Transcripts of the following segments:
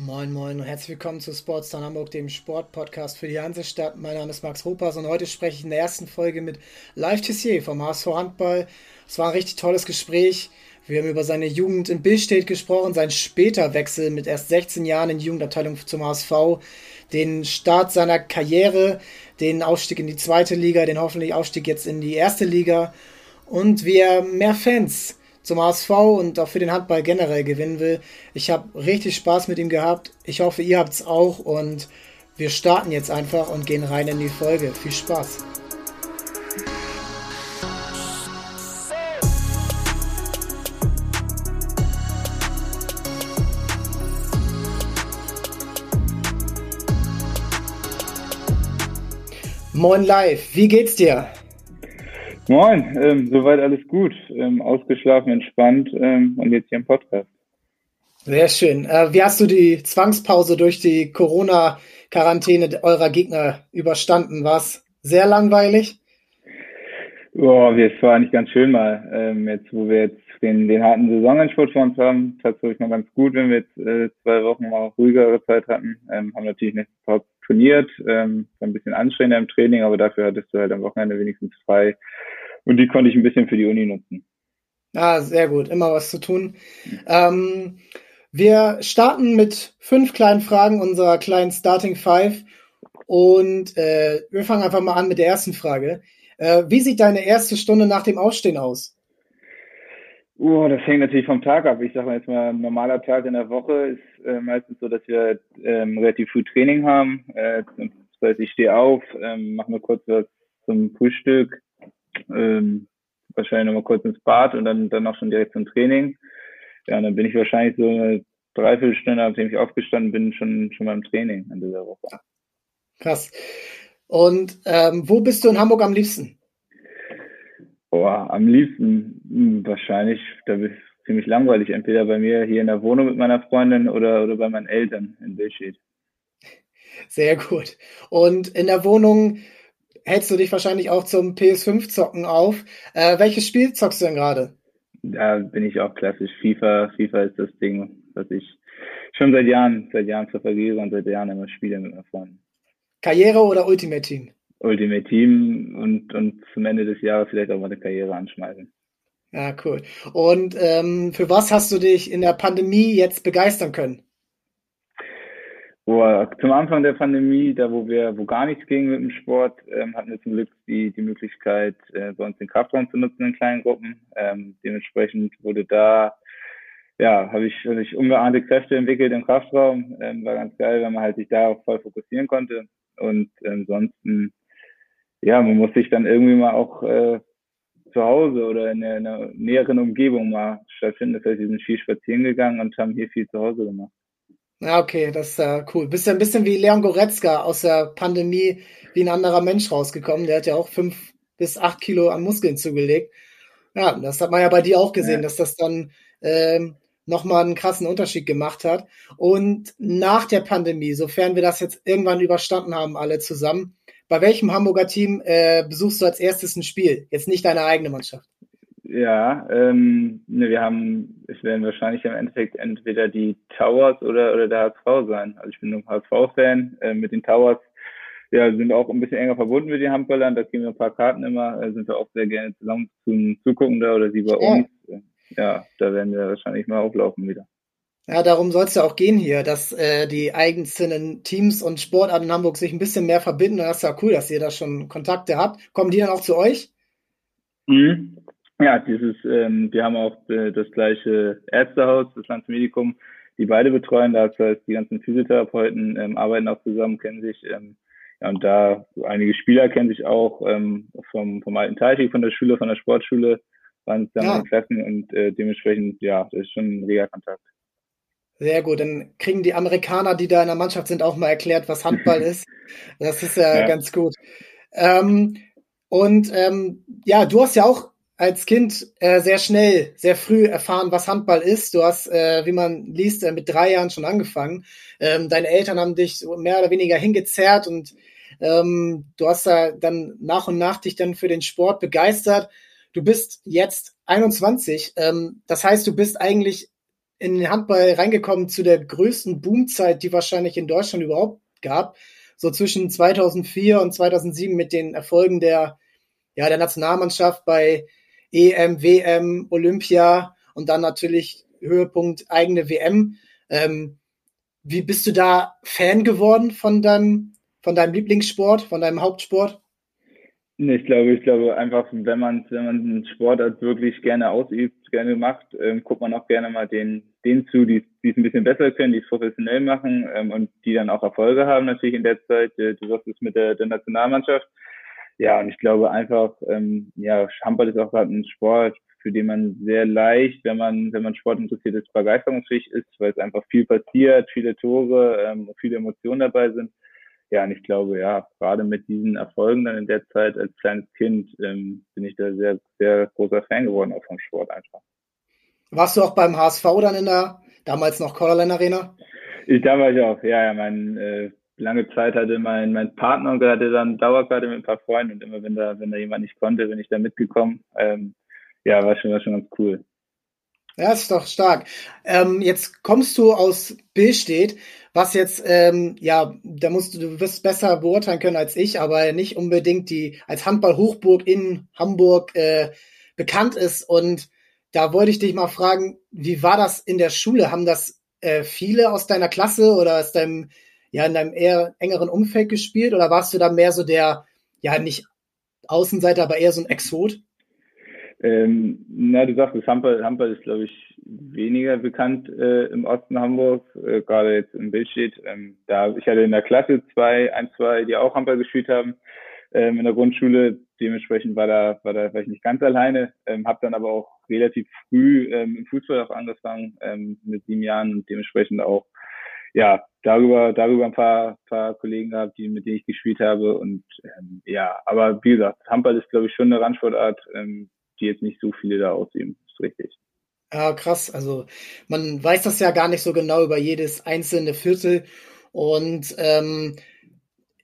Moin Moin und herzlich willkommen zu Sportstown Hamburg, dem Sportpodcast für die Hansestadt. Mein Name ist Max Hopas und heute spreche ich in der ersten Folge mit Live Tissier vom HSV Handball. Es war ein richtig tolles Gespräch. Wir haben über seine Jugend in Billstedt gesprochen, seinen später Wechsel mit erst 16 Jahren in die Jugendabteilung zum HSV, den Start seiner Karriere, den Aufstieg in die zweite Liga, den hoffentlich Aufstieg jetzt in die erste Liga und wie er mehr Fans zum HSV und auch für den Handball generell gewinnen will. Ich habe richtig Spaß mit ihm gehabt. Ich hoffe, ihr habt es auch und wir starten jetzt einfach und gehen rein in die Folge. Viel Spaß! Moin Live, wie geht's dir? Moin, ähm, soweit alles gut. Ähm, ausgeschlafen, entspannt ähm, und jetzt hier im Podcast. Sehr schön. Äh, wie hast du die Zwangspause durch die Corona-Quarantäne eurer Gegner überstanden? War es sehr langweilig? Boah, es war eigentlich ganz schön mal. Ähm, jetzt, wo wir jetzt den, den harten Saisonendspurt vor uns haben, tatsächlich mal ganz gut, wenn wir jetzt äh, zwei Wochen mal ruhigere Zeit hatten. Ähm, haben natürlich nicht top trainiert, ähm, war ein bisschen anstrengender im Training, aber dafür hattest du halt am Wochenende wenigstens frei. Und die konnte ich ein bisschen für die Uni nutzen. Ah, sehr gut. Immer was zu tun. Ähm, wir starten mit fünf kleinen Fragen unserer kleinen Starting Five. Und äh, wir fangen einfach mal an mit der ersten Frage. Äh, wie sieht deine erste Stunde nach dem Aufstehen aus? Oh, das hängt natürlich vom Tag ab. Ich sage mal jetzt mal, ein normaler Tag in der Woche ist äh, meistens so, dass wir ähm, relativ früh Training haben. Äh, das heißt, ich stehe auf, ähm, mache mir kurz was zum Frühstück, ähm, wahrscheinlich nochmal kurz ins Bad und dann, dann auch schon direkt zum Training. Ja, und dann bin ich wahrscheinlich so eine Dreiviertelstunde, nachdem ich aufgestanden bin, schon, schon beim Training in dieser Woche. Krass. Und ähm, wo bist du in Hamburg am liebsten? Boah, am liebsten hm, wahrscheinlich, da bist du ziemlich langweilig. Entweder bei mir hier in der Wohnung mit meiner Freundin oder, oder bei meinen Eltern in Billschied. Sehr gut. Und in der Wohnung hältst du dich wahrscheinlich auch zum PS5-Zocken auf. Äh, welches Spiel zockst du denn gerade? Da bin ich auch klassisch. FIFA, FIFA ist das Ding, was ich schon seit Jahren, seit Jahren verfolge und seit Jahren immer spiele mit meinen Freunden. Karriere oder Ultimate Team? Ultimate Team und, und zum Ende des Jahres vielleicht auch mal eine Karriere anschmeißen. Ja, cool. Und ähm, für was hast du dich in der Pandemie jetzt begeistern können? Boah, zum Anfang der Pandemie, da wo wir, wo gar nichts ging mit dem Sport, ähm, hatten wir zum Glück die, die Möglichkeit, äh, bei uns den Kraftraum zu nutzen in kleinen Gruppen. Ähm, dementsprechend wurde da, ja, habe ich, hab ich ungeahnte Kräfte entwickelt im Kraftraum. Ähm, war ganz geil, weil man halt sich darauf voll fokussieren konnte. Und ansonsten, ja, man muss sich dann irgendwie mal auch äh, zu Hause oder in einer näheren Umgebung mal stattfinden. Das heißt, wir sind viel spazieren gegangen und haben hier viel zu Hause gemacht. Ja, okay, das ist äh, cool. Bist ja ein bisschen wie Leon Goretzka aus der Pandemie wie ein anderer Mensch rausgekommen. Der hat ja auch fünf bis acht Kilo an Muskeln zugelegt. Ja, das hat man ja bei dir auch gesehen, ja. dass das dann ähm, nochmal einen krassen Unterschied gemacht hat. Und nach der Pandemie, sofern wir das jetzt irgendwann überstanden haben, alle zusammen, bei welchem Hamburger Team äh, besuchst du als erstes ein Spiel? Jetzt nicht deine eigene Mannschaft. Ja, ähm, ne, wir haben, es werden wahrscheinlich im Endeffekt entweder die Towers oder, oder der HSV sein. Also ich bin ein HSV-Fan. Äh, mit den Towers ja, sind auch ein bisschen enger verbunden mit den Handballern. Da kriegen wir ein paar Karten immer. Äh, sind wir auch sehr gerne zusammen zum Zugucken da oder sie bei ja. uns. Ja, da werden wir wahrscheinlich mal auflaufen wieder. Ja, darum soll es ja auch gehen hier, dass äh, die einzelnen Teams und Sportarten in Hamburg sich ein bisschen mehr verbinden. Das ist ja cool, dass ihr da schon Kontakte habt. Kommen die dann auch zu euch? Mhm. Ja, dieses, ähm, wir haben auch äh, das gleiche Ärztehaus, das Landsmedikum, die beide betreuen. Das heißt, die ganzen Physiotherapeuten ähm, arbeiten auch zusammen, kennen sich. Ähm, ja, und da einige Spieler kennen sich auch ähm, vom, vom alten Teichig, von der Schule, von der Sportschule, waren zusammen ja. in Klassen und äh, dementsprechend, ja, das ist schon ein reger Kontakt. Sehr gut, dann kriegen die Amerikaner, die da in der Mannschaft sind, auch mal erklärt, was Handball ist. Das ist ja, ja. ganz gut. Ähm, und ähm, ja, du hast ja auch als Kind äh, sehr schnell, sehr früh erfahren, was Handball ist. Du hast, äh, wie man liest, äh, mit drei Jahren schon angefangen. Ähm, deine Eltern haben dich mehr oder weniger hingezerrt und ähm, du hast da dann nach und nach dich dann für den Sport begeistert. Du bist jetzt 21. Ähm, das heißt, du bist eigentlich in den Handball reingekommen zu der größten Boomzeit, die wahrscheinlich in Deutschland überhaupt gab. So zwischen 2004 und 2007 mit den Erfolgen der, ja, der Nationalmannschaft bei EM, WM, Olympia und dann natürlich Höhepunkt eigene WM. Ähm, wie bist du da Fan geworden von deinem, von deinem Lieblingssport, von deinem Hauptsport? Ich glaube, ich glaube einfach, wenn man, wenn man einen Sportart wirklich gerne ausübt, gerne macht, ähm, guckt man auch gerne mal den, den zu, die, die es ein bisschen besser können, die es professionell machen ähm, und die dann auch Erfolge haben natürlich in der Zeit. Äh, du sagst es mit der, der Nationalmannschaft. Ja, und ich glaube einfach, ähm, ja, Handball ist auch gerade ein Sport, für den man sehr leicht, wenn man, wenn man Sport interessiert ist, begeisterungsfähig ist, weil es einfach viel passiert, viele Tore, ähm, viele Emotionen dabei sind ja, und ich glaube, ja, gerade mit diesen Erfolgen dann in der Zeit als kleines Kind ähm, bin ich da sehr, sehr großer Fan geworden, auch vom Sport einfach. Warst du auch beim HSV dann in der damals noch Colorline Arena? Ich, da war ich auch, ja, ja, mein, äh, lange Zeit hatte mein, mein Partner und hatte dann Dauerkarte mit ein paar Freunden und immer wenn da, wenn da jemand nicht konnte, bin ich da mitgekommen. Ähm, ja, war schon, war schon ganz cool. Ja, ist doch stark. Ähm, jetzt kommst du aus Billstedt, was jetzt, ähm, ja, da musst du, du wirst besser beurteilen können als ich, aber nicht unbedingt die als Handball-Hochburg in Hamburg äh, bekannt ist. Und da wollte ich dich mal fragen, wie war das in der Schule? Haben das äh, viele aus deiner Klasse oder aus deinem, ja, in deinem eher engeren Umfeld gespielt? Oder warst du da mehr so der, ja, nicht Außenseiter, aber eher so ein Exot? Ähm, na, du sagst, Handball, Handball ist, glaube ich, weniger bekannt äh, im Osten Hamburg, äh, gerade jetzt im Bild steht. Ähm, da, ich hatte in der Klasse zwei, ein, zwei, die auch Handball gespielt haben ähm, in der Grundschule. Dementsprechend war da, war da vielleicht nicht ganz alleine. Ähm, habe dann aber auch relativ früh ähm, im Fußball auch angefangen ähm, mit sieben Jahren und dementsprechend auch ja darüber darüber ein paar paar Kollegen gehabt, die mit denen ich gespielt habe und ähm, ja, aber wie gesagt, Handball ist glaube ich schon eine Randsportart. Ähm, die jetzt nicht so viele da ausüben. Ist richtig. Ja, krass. Also man weiß das ja gar nicht so genau über jedes einzelne Viertel. Und ähm,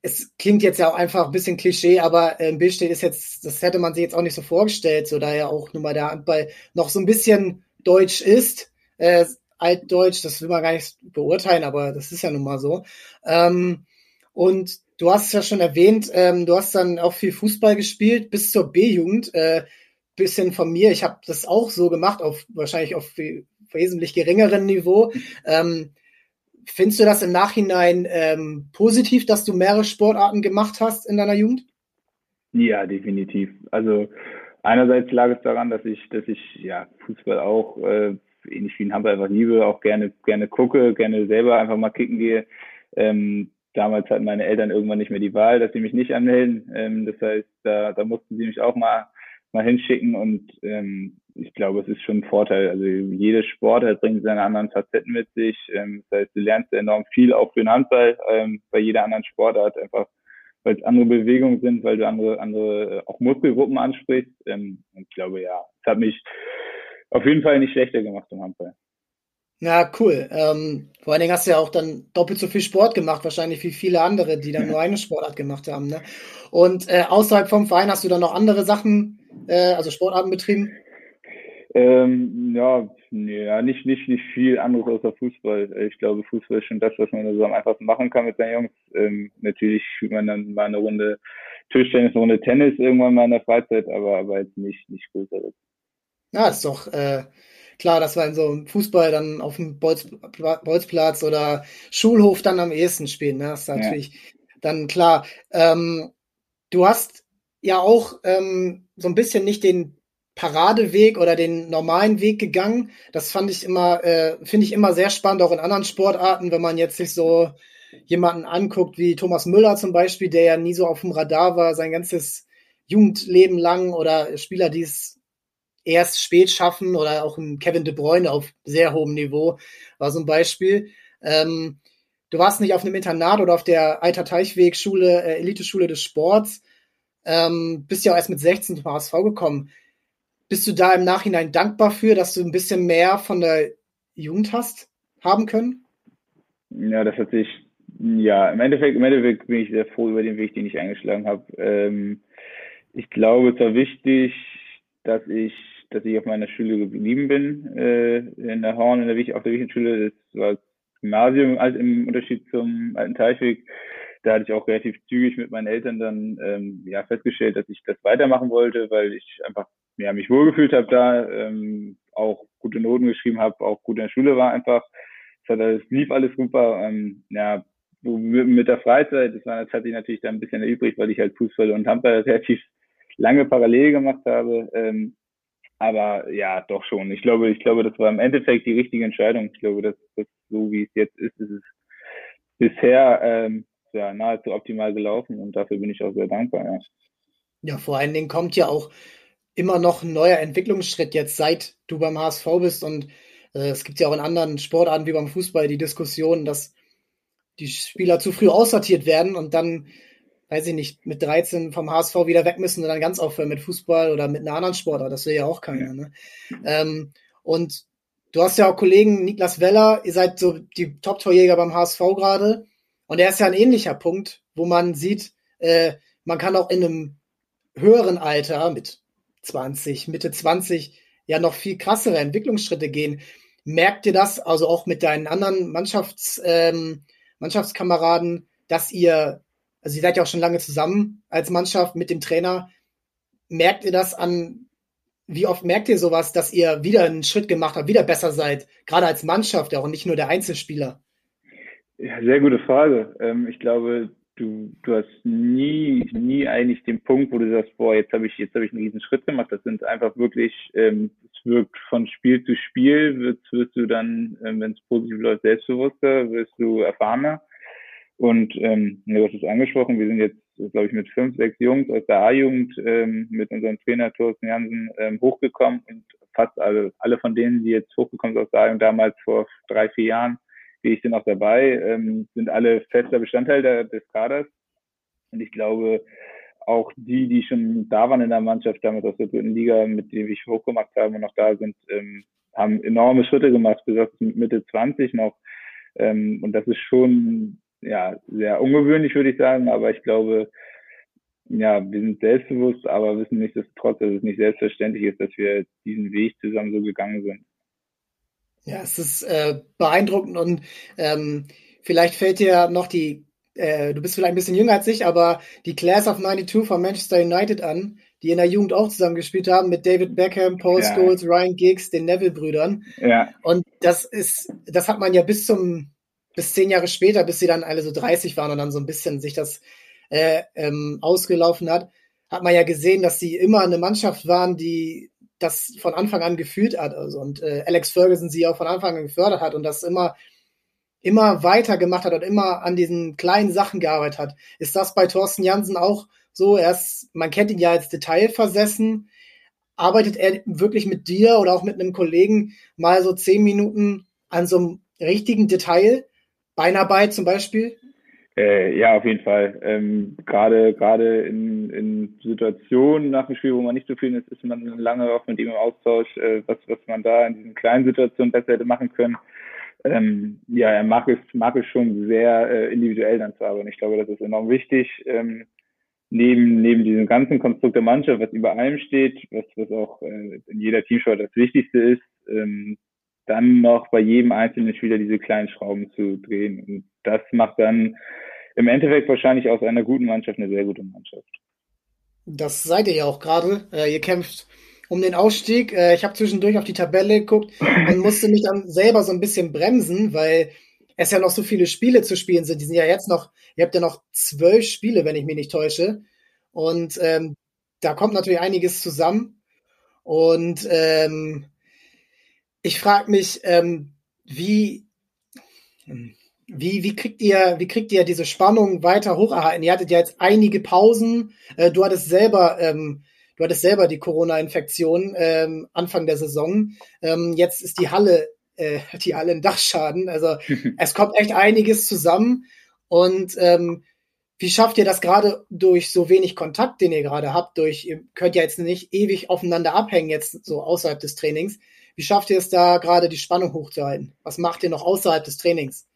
es klingt jetzt ja auch einfach ein bisschen Klischee, aber äh, Billstedt ist jetzt, das hätte man sich jetzt auch nicht so vorgestellt, so da ja auch nun mal der Handball noch so ein bisschen deutsch ist, äh, altdeutsch, das will man gar nicht beurteilen, aber das ist ja nun mal so. Ähm, und du hast es ja schon erwähnt, ähm, du hast dann auch viel Fußball gespielt bis zur B-Jugend. Äh, bisschen von mir. Ich habe das auch so gemacht, auf wahrscheinlich auf wesentlich geringeren Niveau. Ähm, findest du das im Nachhinein ähm, positiv, dass du mehrere Sportarten gemacht hast in deiner Jugend? Ja, definitiv. Also einerseits lag es daran, dass ich, dass ich ja Fußball auch äh, ähnlich wie ein Handball einfach liebe, auch gerne gerne gucke, gerne selber einfach mal kicken gehe. Ähm, damals hatten meine Eltern irgendwann nicht mehr die Wahl, dass sie mich nicht anmelden. Ähm, das heißt, da, da mussten sie mich auch mal mal hinschicken und ähm, ich glaube, es ist schon ein Vorteil. Also jede Sportart bringt seine anderen Facetten mit sich. Ähm, das heißt, du lernst enorm viel auch für den Handball ähm, bei jeder anderen Sportart einfach, weil es andere Bewegungen sind, weil du andere andere äh, auch Muskelgruppen ansprichst. Ähm, und ich glaube, ja, es hat mich auf jeden Fall nicht schlechter gemacht im Handball. Ja, cool. Ähm, vor allen Dingen hast du ja auch dann doppelt so viel Sport gemacht, wahrscheinlich wie viele andere, die dann nur eine Sportart gemacht haben. Ne? Und äh, außerhalb vom Verein hast du dann noch andere Sachen äh, also Sportarten betrieben? Ähm, ja, ja, nicht, nicht, nicht viel anderes außer Fußball. Ich glaube, Fußball ist schon das, was man so am einfachsten machen kann mit seinen Jungs. Ähm, natürlich spielt man dann mal eine Runde Tischtennis, eine Runde Tennis irgendwann mal in der Freizeit, aber, aber jetzt nicht, nicht größeres. Ja, ist doch äh, klar, dass man so Fußball dann auf dem Bolz, Bolzplatz oder Schulhof dann am ehesten spielen. Ne? Das ist natürlich ja. dann klar. Ähm, du hast ja auch ähm, so ein bisschen nicht den Paradeweg oder den normalen Weg gegangen. Das fand ich immer, äh, finde ich immer sehr spannend, auch in anderen Sportarten, wenn man jetzt sich so jemanden anguckt wie Thomas Müller zum Beispiel, der ja nie so auf dem Radar war, sein ganzes Jugendleben lang oder Spieler, die es erst spät schaffen oder auch ein Kevin De Bruyne auf sehr hohem Niveau war so ein Beispiel. Ähm, du warst nicht auf einem Internat oder auf der Alter Teichweg Schule, äh, Eliteschule des Sports. Ähm, bist ja auch erst mit 16 zum HSV gekommen. Bist du da im Nachhinein dankbar für, dass du ein bisschen mehr von der Jugend hast haben können? Ja, das hat sich, ja, im Endeffekt, im Endeffekt bin ich sehr froh über den Weg, den ich eingeschlagen habe. Ähm, ich glaube, es war wichtig, dass ich dass ich auf meiner Schule geblieben bin, äh, in der Horn, in der, auf der Wichtenschule. Das war das Gymnasium halt im Unterschied zum alten Teichweg. Da hatte ich auch relativ zügig mit meinen Eltern dann ähm, ja, festgestellt, dass ich das weitermachen wollte, weil ich einfach ja, mich wohlgefühlt habe da, ähm, auch gute Noten geschrieben habe, auch gut in der Schule war einfach. Es hat alles, lief alles super. Ähm, ja, mit der Freizeit, das, war, das natürlich dann ein bisschen übrig, weil ich halt Fußball und Handball relativ lange parallel gemacht habe. Ähm, aber ja, doch schon. Ich glaube, ich glaube, das war im Endeffekt die richtige Entscheidung. Ich glaube, dass das so wie es jetzt ist, ist es bisher ähm, ja, nahezu optimal gelaufen und dafür bin ich auch sehr dankbar. Ja, ja vor allen Dingen kommt ja auch immer noch ein neuer Entwicklungsschritt jetzt, seit du beim HSV bist und äh, es gibt ja auch in anderen Sportarten wie beim Fußball die Diskussion, dass die Spieler zu früh aussortiert werden und dann, weiß ich nicht, mit 13 vom HSV wieder weg müssen und dann ganz aufhören mit Fußball oder mit einer anderen Sportart. Das will ja auch keiner. Ne? Ähm, und du hast ja auch Kollegen, Niklas Weller, ihr seid so die Top-Torjäger beim HSV gerade. Und er ist ja ein ähnlicher Punkt, wo man sieht, äh, man kann auch in einem höheren Alter mit 20, Mitte 20 ja noch viel krassere Entwicklungsschritte gehen. Merkt ihr das also auch mit deinen anderen Mannschafts, ähm, Mannschaftskameraden, dass ihr, also ihr seid ja auch schon lange zusammen als Mannschaft mit dem Trainer, merkt ihr das an, wie oft merkt ihr sowas, dass ihr wieder einen Schritt gemacht habt, wieder besser seid, gerade als Mannschaft auch und nicht nur der Einzelspieler? Ja, sehr gute Frage. Ähm, ich glaube, du, du hast nie, nie eigentlich den Punkt, wo du sagst, boah, jetzt habe ich, jetzt habe ich einen riesen Schritt gemacht. Das sind einfach wirklich, ähm, es wirkt von Spiel zu Spiel, wirst, wirst du dann, ähm, wenn es positiv läuft, selbstbewusster, wirst du erfahrener. Und ähm, du hast es angesprochen, wir sind jetzt, glaube ich, mit fünf, sechs Jungs aus der A-Jugend ähm, mit unserem Trainer Thorsten Jansen ähm, hochgekommen und fast alle, alle von denen, die jetzt hochgekommen sind aus der A-Jugend damals vor drei, vier Jahren, wie ich sind auch dabei, ähm, sind alle fester Bestandteil der, des Kaders. Und ich glaube, auch die, die schon da waren in der Mannschaft, damals aus der dritten Liga, mit denen ich hochgemacht habe und noch da sind, ähm, haben enorme Schritte gemacht, bis Mitte 20 noch. Ähm, und das ist schon ja sehr ungewöhnlich, würde ich sagen. Aber ich glaube, ja, wir sind selbstbewusst, aber wissen nicht, dass trotz, dass es nicht selbstverständlich ist, dass wir diesen Weg zusammen so gegangen sind. Ja, es ist äh, beeindruckend und ähm, vielleicht fällt dir noch die, äh, du bist vielleicht ein bisschen jünger als ich, aber die Class of 92 von Manchester United an, die in der Jugend auch zusammen gespielt haben mit David Beckham, Paul ja. Scholes, Ryan Giggs, den Neville-Brüdern. Ja. Und das ist, das hat man ja bis zum, bis zehn Jahre später, bis sie dann alle so 30 waren und dann so ein bisschen sich das äh, ähm, ausgelaufen hat, hat man ja gesehen, dass sie immer eine Mannschaft waren, die das von Anfang an gefühlt hat. Also, und äh, Alex Ferguson sie auch von Anfang an gefördert hat und das immer, immer weiter gemacht hat und immer an diesen kleinen Sachen gearbeitet hat. Ist das bei Thorsten Jansen auch so? Er ist, man kennt ihn ja als detailversessen. Arbeitet er wirklich mit dir oder auch mit einem Kollegen mal so zehn Minuten an so einem richtigen Detail? Beinarbeit zum Beispiel? Äh, ja, auf jeden Fall. Ähm, gerade gerade in, in Situationen nach dem Spiel, wo man nicht zufrieden ist, ist man lange auch mit ihm im Austausch, äh, was, was man da in diesen kleinen Situationen besser hätte machen können. Ähm, ja, er mag es, mag es schon sehr äh, individuell dann zu arbeiten. Ich glaube, das ist enorm wichtig. Ähm, neben, neben diesem ganzen Konstrukt der Mannschaft, was über allem steht, was, was auch äh, in jeder Teamsport das Wichtigste ist, ähm, dann noch bei jedem einzelnen Spieler diese kleinen Schrauben zu drehen. Und das macht dann im Endeffekt wahrscheinlich aus einer guten Mannschaft eine sehr gute Mannschaft. Das seid ihr ja auch gerade. Äh, ihr kämpft um den Ausstieg. Äh, ich habe zwischendurch auf die Tabelle geguckt und musste mich dann selber so ein bisschen bremsen, weil es ja noch so viele Spiele zu spielen sind. Die sind ja jetzt noch, ihr habt ja noch zwölf Spiele, wenn ich mich nicht täusche. Und ähm, da kommt natürlich einiges zusammen. Und ähm, ich frage mich, ähm, wie, wie, wie kriegt ihr, wie kriegt ihr diese Spannung weiter hocherhalten? Ihr hattet ja jetzt einige Pausen. Äh, du hattest selber, ähm, du hattest selber die Corona-Infektion ähm, Anfang der Saison. Ähm, jetzt ist die Halle, äh, die Halle in Dachschaden. Also es kommt echt einiges zusammen. Und ähm, wie schafft ihr das gerade durch so wenig Kontakt, den ihr gerade habt? Durch, ihr könnt ja jetzt nicht ewig aufeinander abhängen, jetzt so außerhalb des Trainings. Wie schafft ihr es da gerade, die Spannung hochzuhalten? Was macht ihr noch außerhalb des Trainings?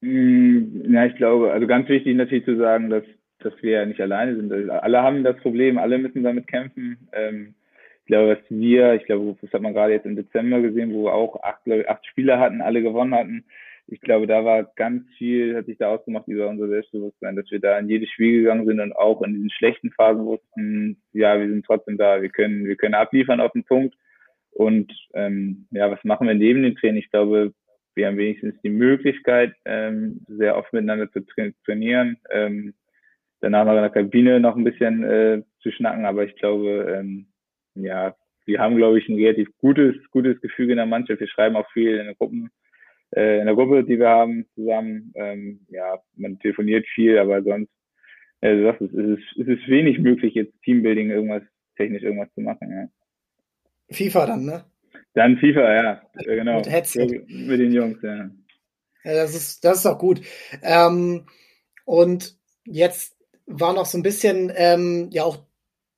Mm, ja, ich glaube, also ganz wichtig natürlich zu sagen, dass, dass wir ja nicht alleine sind. Also alle haben das Problem, alle müssen damit kämpfen. Ähm, ich glaube, was wir, ich glaube, das hat man gerade jetzt im Dezember gesehen, wo wir auch acht, glaube ich, acht Spieler hatten, alle gewonnen hatten. Ich glaube, da war ganz viel, hat sich da ausgemacht über unser Selbstbewusstsein, dass wir da in jedes Spiel gegangen sind und auch in diesen schlechten Phasen wussten, ja, wir sind trotzdem da, wir können, wir können abliefern auf den Punkt. Und ähm, ja, was machen wir neben dem Training? Ich glaube, wir haben wenigstens die Möglichkeit, ähm, sehr oft miteinander zu tra trainieren. Ähm, danach noch in der Kabine noch ein bisschen äh, zu schnacken, aber ich glaube, ähm, ja, wir haben, glaube ich, ein relativ gutes, gutes Gefüge in der Mannschaft. Wir schreiben auch viel in der Gruppen, äh, in der Gruppe, die wir haben, zusammen. Ähm, ja, man telefoniert viel, aber sonst, äh, das ist, es, ist, es ist wenig möglich, jetzt Teambuilding irgendwas, technisch irgendwas zu machen, ja. FIFA dann, ne? Dann FIFA, ja, genau. Mit Headset. Mit den Jungs, ja. ja das ist, das ist auch gut. Ähm, und jetzt war noch so ein bisschen, ähm, ja auch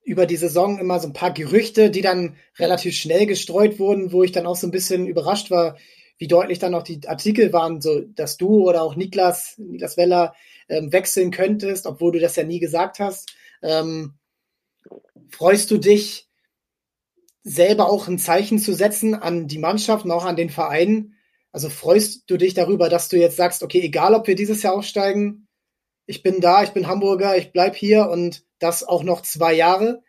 über die Saison immer so ein paar Gerüchte, die dann relativ schnell gestreut wurden, wo ich dann auch so ein bisschen überrascht war, wie deutlich dann auch die Artikel waren, so dass du oder auch Niklas, Niklas Weller ähm, wechseln könntest, obwohl du das ja nie gesagt hast. Ähm, freust du dich selber auch ein Zeichen zu setzen an die Mannschaft und auch an den Verein? Also freust du dich darüber, dass du jetzt sagst, okay, egal ob wir dieses Jahr aufsteigen, ich bin da, ich bin Hamburger, ich bleib hier und das auch noch zwei Jahre?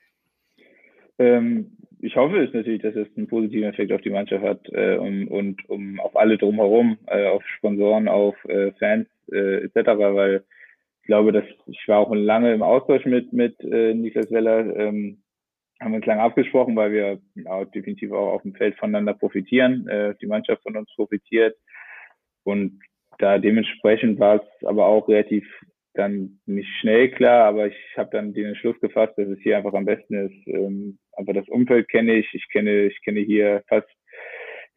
Ähm, ich hoffe es natürlich, dass es einen positiven Effekt auf die Mannschaft hat äh, und, und um auf alle drumherum, äh, auf Sponsoren, auf äh, Fans äh, etc., weil ich glaube, dass ich war auch lange im Austausch mit mit äh, Niklas Weller, ähm, haben uns lange abgesprochen, weil wir ja, definitiv auch auf dem Feld voneinander profitieren, äh, die Mannschaft von uns profitiert und da dementsprechend war es aber auch relativ dann nicht schnell klar, aber ich habe dann den Entschluss gefasst, dass es hier einfach am besten ist. Ähm, aber das Umfeld kenne ich, ich kenne, ich kenne hier fast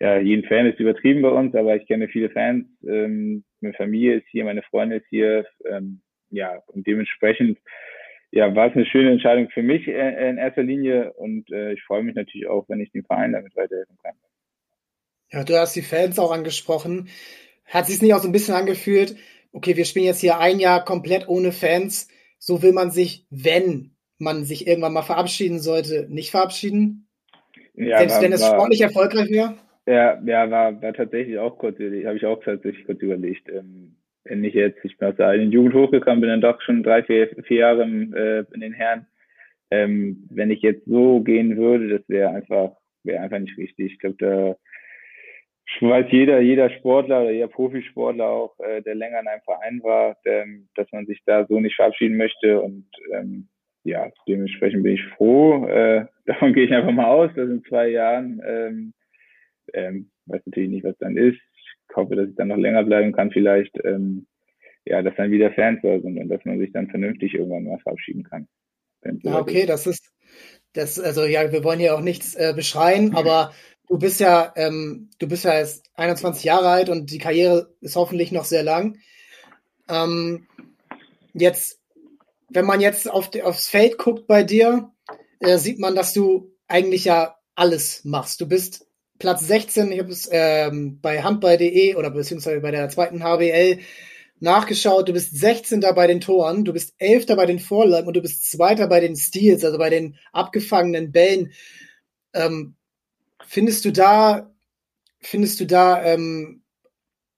ja, jeden Fan ist übertrieben bei uns, aber ich kenne viele Fans. Ähm, meine Familie ist hier, meine Freundin ist hier. Ähm, ja, und dementsprechend ja, war es eine schöne Entscheidung für mich äh, in erster Linie und äh, ich freue mich natürlich auch, wenn ich dem Verein damit weiterhelfen kann. Ja, du hast die Fans auch angesprochen. Hat sich nicht auch so ein bisschen angefühlt, okay, wir spielen jetzt hier ein Jahr komplett ohne Fans. So will man sich, wenn man sich irgendwann mal verabschieden sollte, nicht verabschieden? Ja, Selbst war, wenn es sportlich erfolgreich wäre? Ja, ja, war, war tatsächlich auch kurz, habe ich auch tatsächlich kurz überlegt. Ähm, wenn ich jetzt, ich bin aus der Jugend hochgekommen, bin dann doch schon drei, vier, vier Jahre im, äh, in den Herren. Ähm, wenn ich jetzt so gehen würde, das wäre einfach, wäre einfach nicht richtig. Ich glaube, da weiß jeder, jeder Sportler oder jeder Profisportler auch, äh, der länger in einem Verein war, der, dass man sich da so nicht verabschieden möchte. Und ähm, ja, dementsprechend bin ich froh. Äh, davon gehe ich einfach mal aus, dass in zwei Jahren, ähm, ähm, weiß natürlich nicht, was dann ist. Ich hoffe, dass ich dann noch länger bleiben kann, vielleicht, ähm, ja, dass dann wieder Fans da sind und dass man sich dann vernünftig irgendwann mal verabschieden kann. Ja, okay, das ist, das, also ja, wir wollen hier auch nichts äh, beschreien, aber du bist ja, ähm, du bist ja erst 21 Jahre alt und die Karriere ist hoffentlich noch sehr lang. Ähm, jetzt, wenn man jetzt auf aufs Feld guckt bei dir, äh, sieht man, dass du eigentlich ja alles machst. Du bist Platz 16, ich habe es ähm, bei handball.de oder beziehungsweise bei der zweiten HBL nachgeschaut, du bist 16. bei den Toren, du bist 11. bei den Vorlagen und du bist Zweiter bei den Steals, also bei den abgefangenen Bällen. Ähm, Findest du da, findest du da, ähm,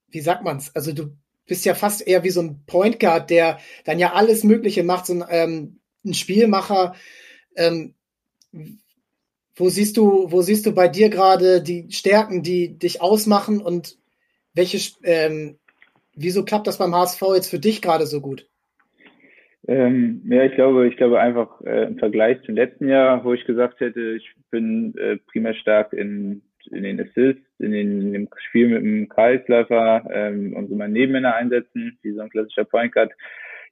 wie sagt man's? Also du bist ja fast eher wie so ein Point Guard, der dann ja alles Mögliche macht, so ein, ähm, ein Spielmacher. Ähm, wo siehst du, wo siehst du bei dir gerade die Stärken, die dich ausmachen und welche, ähm, wieso klappt das beim HSV jetzt für dich gerade so gut? Ähm, ja, ich glaube, ich glaube einfach äh, im Vergleich zum letzten Jahr, wo ich gesagt hätte, ich bin äh, primär stark in, in den Assists, in, in dem Spiel mit dem Kreisläufer ähm, und so meine Nebenmänner einsetzen, wie so ein klassischer Point Guard.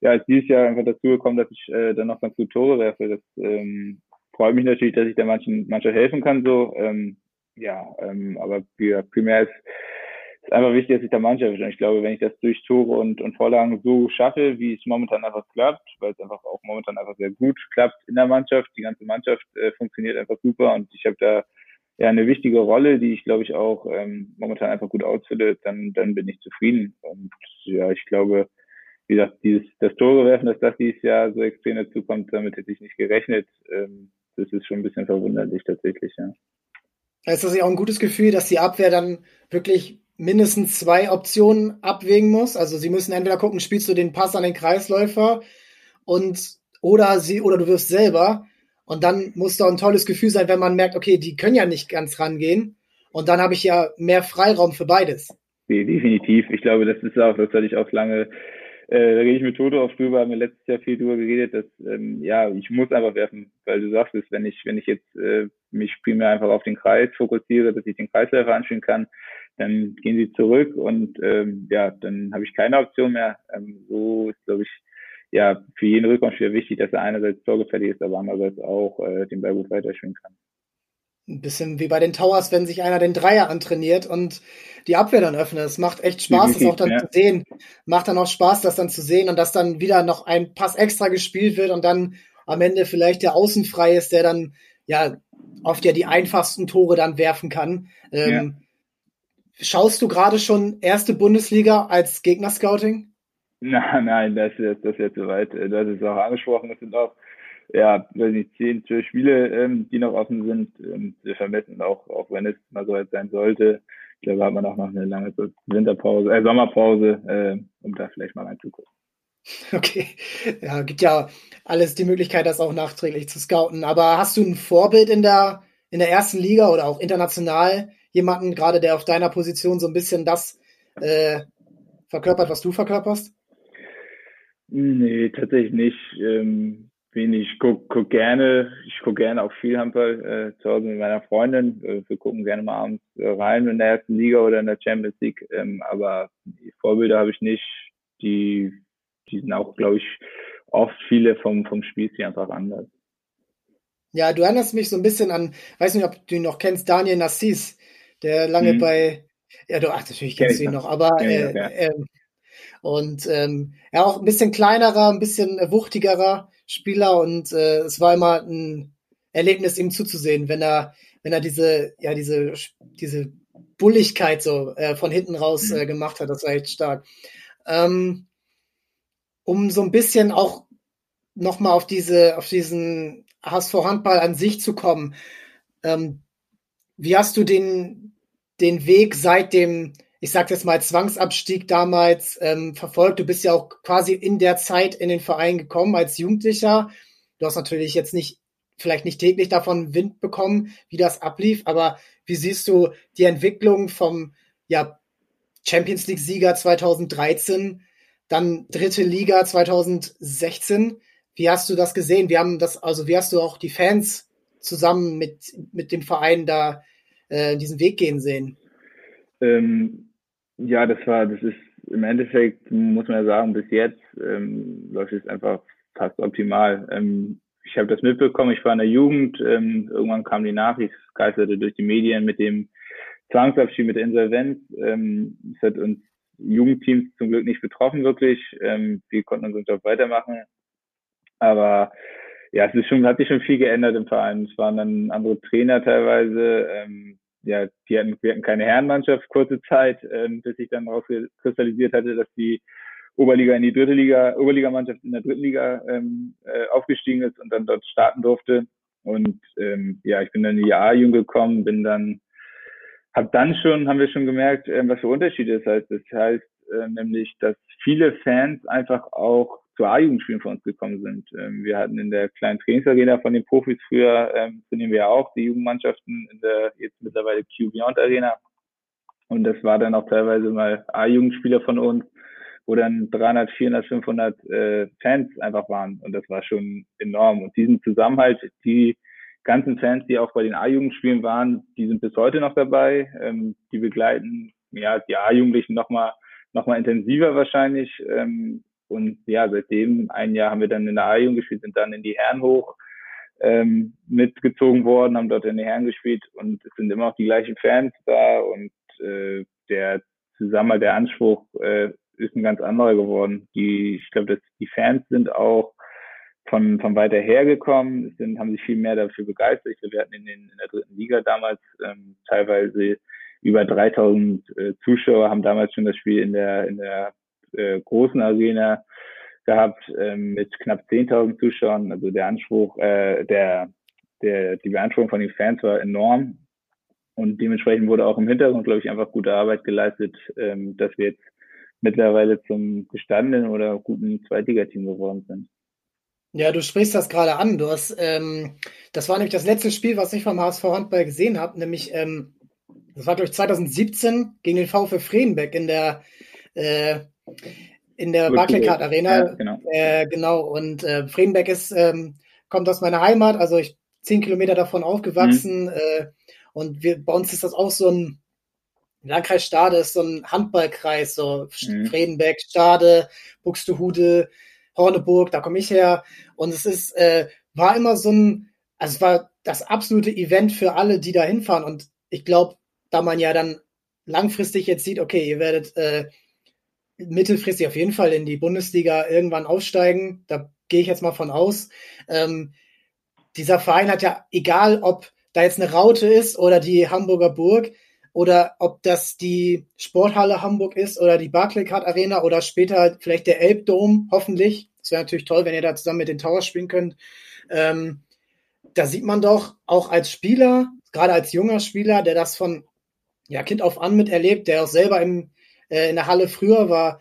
Ja, ist dieses Jahr einfach dazu gekommen, dass ich äh, dann noch ganz gut Tore werfe. Das ähm, freut mich natürlich, dass ich da manchen mancher helfen kann. So, ähm, ja, ähm, aber für primär ist ist einfach wichtig, dass ich der Mannschaft bin. Ich glaube, wenn ich das durch Tore und, und Vorlagen so schaffe, wie es momentan einfach klappt, weil es einfach auch momentan einfach sehr gut klappt in der Mannschaft, die ganze Mannschaft äh, funktioniert einfach super und ich habe da ja eine wichtige Rolle, die ich glaube ich auch ähm, momentan einfach gut ausfülle, dann, dann bin ich zufrieden. Und ja, ich glaube, wie gesagt, dieses, das Tore werfen, dass das dieses Jahr so extrem dazu kommt, damit hätte ich nicht gerechnet. Ähm, das ist schon ein bisschen verwunderlich tatsächlich, ja. Ist das ja auch ein gutes Gefühl, dass die Abwehr dann wirklich mindestens zwei Optionen abwägen muss? Also sie müssen entweder gucken, spielst du den Pass an den Kreisläufer und oder sie oder du wirst selber. Und dann muss doch ein tolles Gefühl sein, wenn man merkt, okay, die können ja nicht ganz rangehen. Und dann habe ich ja mehr Freiraum für beides. Definitiv. Ich glaube, das ist auch, das hatte ich auch lange, äh, da rede ich mit Toto auch drüber, haben wir letztes Jahr viel drüber geredet, dass, ähm, ja, ich muss einfach werfen, weil du sagst es, wenn ich, wenn ich jetzt äh, mich primär einfach auf den Kreis fokussiere, dass ich den Kreisläufer anspielen kann, dann gehen sie zurück und ähm, ja, dann habe ich keine Option mehr. Ähm, so ist, glaube ich, ja, für jeden Rückraumspieler wichtig, dass er einerseits torgefällig ist, aber andererseits auch äh, den Ball gut weiterspielen kann. Ein bisschen wie bei den Towers, wenn sich einer den Dreier antrainiert und die Abwehr dann öffnet. Es macht echt Spaß, das auch dann ja. zu sehen. Macht dann auch Spaß, das dann zu sehen und dass dann wieder noch ein Pass extra gespielt wird und dann am Ende vielleicht der Außenfrei ist, der dann ja oft ja die einfachsten Tore dann werfen kann. Ähm, ja. Schaust du gerade schon erste Bundesliga als Gegnerscouting? Nein, nein, das ist, das ist jetzt soweit. Du hast es auch angesprochen, es sind auch ja, weiß nicht, zehn, zwölf Spiele, ähm, die noch offen sind. Und wir vermessen auch, auch wenn es mal so weit sein sollte. Ich glaube, hat man auch noch eine lange Winterpause, äh, Sommerpause, äh, um da vielleicht mal reinzugucken. Okay, ja, gibt ja alles die Möglichkeit, das auch nachträglich zu scouten. Aber hast du ein Vorbild in der, in der ersten Liga oder auch international jemanden, gerade der auf deiner Position so ein bisschen das äh, verkörpert, was du verkörperst? Nee, tatsächlich nicht. Ähm, wenig, ich guck, guck gerne, ich guck gerne auch viel Handball äh, zu Hause mit meiner Freundin. Äh, wir gucken gerne mal abends äh, rein in der ersten Liga oder in der Champions League. Ähm, aber Vorbilder habe ich nicht. Die, die sind auch, glaube ich, oft viele vom, vom Spielstil einfach anders. Ja, du erinnerst mich so ein bisschen an, weiß nicht, ob du ihn noch kennst, Daniel Nassis, der lange mhm. bei, ja, du, ach, natürlich kennst du ihn noch, aber äh, ja. äh, und ähm, ja, auch ein bisschen kleinerer, ein bisschen wuchtigerer Spieler und äh, es war immer ein Erlebnis, ihm zuzusehen, wenn er, wenn er diese, ja, diese, diese Bulligkeit so äh, von hinten raus mhm. äh, gemacht hat. Das war echt stark. Ähm, um so ein bisschen auch nochmal auf diese, auf diesen HSV Handball an sich zu kommen. Ähm, wie hast du den, den Weg seit dem ich sag jetzt mal, Zwangsabstieg damals ähm, verfolgt. Du bist ja auch quasi in der Zeit in den Verein gekommen als Jugendlicher. Du hast natürlich jetzt nicht, vielleicht nicht täglich davon Wind bekommen, wie das ablief, aber wie siehst du die Entwicklung vom ja, Champions League-Sieger 2013, dann dritte Liga 2016? Wie hast du das gesehen? Wir haben das, also wie hast du auch die Fans zusammen mit, mit dem Verein da äh, diesen Weg gehen sehen? Ähm, ja, das war, das ist im Endeffekt, muss man ja sagen, bis jetzt ähm, läuft es einfach fast optimal. Ähm, ich habe das mitbekommen, ich war in der Jugend, ähm, irgendwann kam die Nachricht, es geisterte durch die Medien mit dem Zwangsabschied, mit der Insolvenz. Ähm, es hat uns Jugendteams zum Glück nicht betroffen, wirklich. Ähm, wir konnten unseren Job weitermachen. Aber ja, es ist schon, hat sich schon viel geändert im Verein. Es waren dann andere Trainer teilweise. Ähm, ja, die hatten, wir hatten keine Herrenmannschaft kurze Zeit, ähm, bis sich dann rauskristallisiert hatte, dass die Oberliga in die dritte Liga, Oberligamannschaft in der dritten Liga ähm, äh, aufgestiegen ist und dann dort starten durfte. Und ähm, ja, ich bin dann in die A-Jugend gekommen, bin dann, hab dann schon, haben wir schon gemerkt, ähm, was für Unterschiede es heißt. Das heißt äh, nämlich, dass viele Fans einfach auch zu A-Jugendspielen von uns gekommen sind. Ähm, wir hatten in der kleinen Trainingsarena von den Profis früher, ähm, trainieren wir ja auch die Jugendmannschaften in der jetzt mittlerweile Q Beyond Arena. Und das war dann auch teilweise mal A-Jugendspieler von uns, wo dann 300, 400, 500 äh, Fans einfach waren. Und das war schon enorm. Und diesen Zusammenhalt, die ganzen Fans, die auch bei den A-Jugendspielen waren, die sind bis heute noch dabei. Ähm, die begleiten ja die A-Jugendlichen nochmal noch mal intensiver wahrscheinlich. Ähm, und ja, seitdem, ein Jahr haben wir dann in der A-Jugend gespielt, sind dann in die Herren hoch ähm, mitgezogen worden, haben dort in die Herren gespielt und es sind immer noch die gleichen Fans da und äh, der Zusammenhalt, der Anspruch äh, ist ein ganz anderer geworden. Die, ich glaube, dass die Fans sind auch von, von weiter her gekommen, sind, haben sich viel mehr dafür begeistert. Ich glaube, wir hatten in, den, in der dritten Liga damals ähm, teilweise über 3000 äh, Zuschauer, haben damals schon das Spiel in der, in der äh, großen Arena gehabt ähm, mit knapp 10.000 Zuschauern. Also der Anspruch, äh, der der, die Beanspruchung von den Fans war enorm. Und dementsprechend wurde auch im Hintergrund, glaube ich, einfach gute Arbeit geleistet, ähm, dass wir jetzt mittlerweile zum gestandenen oder guten Zweitligateam geworden sind. Ja, du sprichst das gerade an. Du hast, ähm, das war nämlich das letzte Spiel, was ich vom HSV Handball gesehen habe, nämlich ähm, das war glaube ich 2017 gegen den VfL Fredenbeck in der äh, in der Barclaycard Arena. Ja, genau. Äh, genau. Und äh, Fredenbeck ist ähm, kommt aus meiner Heimat, also ich zehn Kilometer davon aufgewachsen. Mhm. Äh, und wir, bei uns ist das auch so ein Landkreis Stade ist so ein Handballkreis, so mhm. Fredenbeck, Stade, Buxtehude, Horneburg, da komme ich her. Und es ist, äh, war immer so ein, also es war das absolute Event für alle, die da hinfahren. Und ich glaube, da man ja dann langfristig jetzt sieht, okay, ihr werdet äh, mittelfristig auf jeden Fall in die Bundesliga irgendwann aufsteigen, da gehe ich jetzt mal von aus. Ähm, dieser Verein hat ja, egal ob da jetzt eine Raute ist oder die Hamburger Burg, oder ob das die Sporthalle Hamburg ist oder die Barclaycard Arena oder später vielleicht der Elbdom, hoffentlich. Das wäre natürlich toll, wenn ihr da zusammen mit den Towers spielen könnt. Ähm, da sieht man doch auch als Spieler, gerade als junger Spieler, der das von ja, Kind auf an miterlebt, der auch selber im, äh, in der Halle früher war,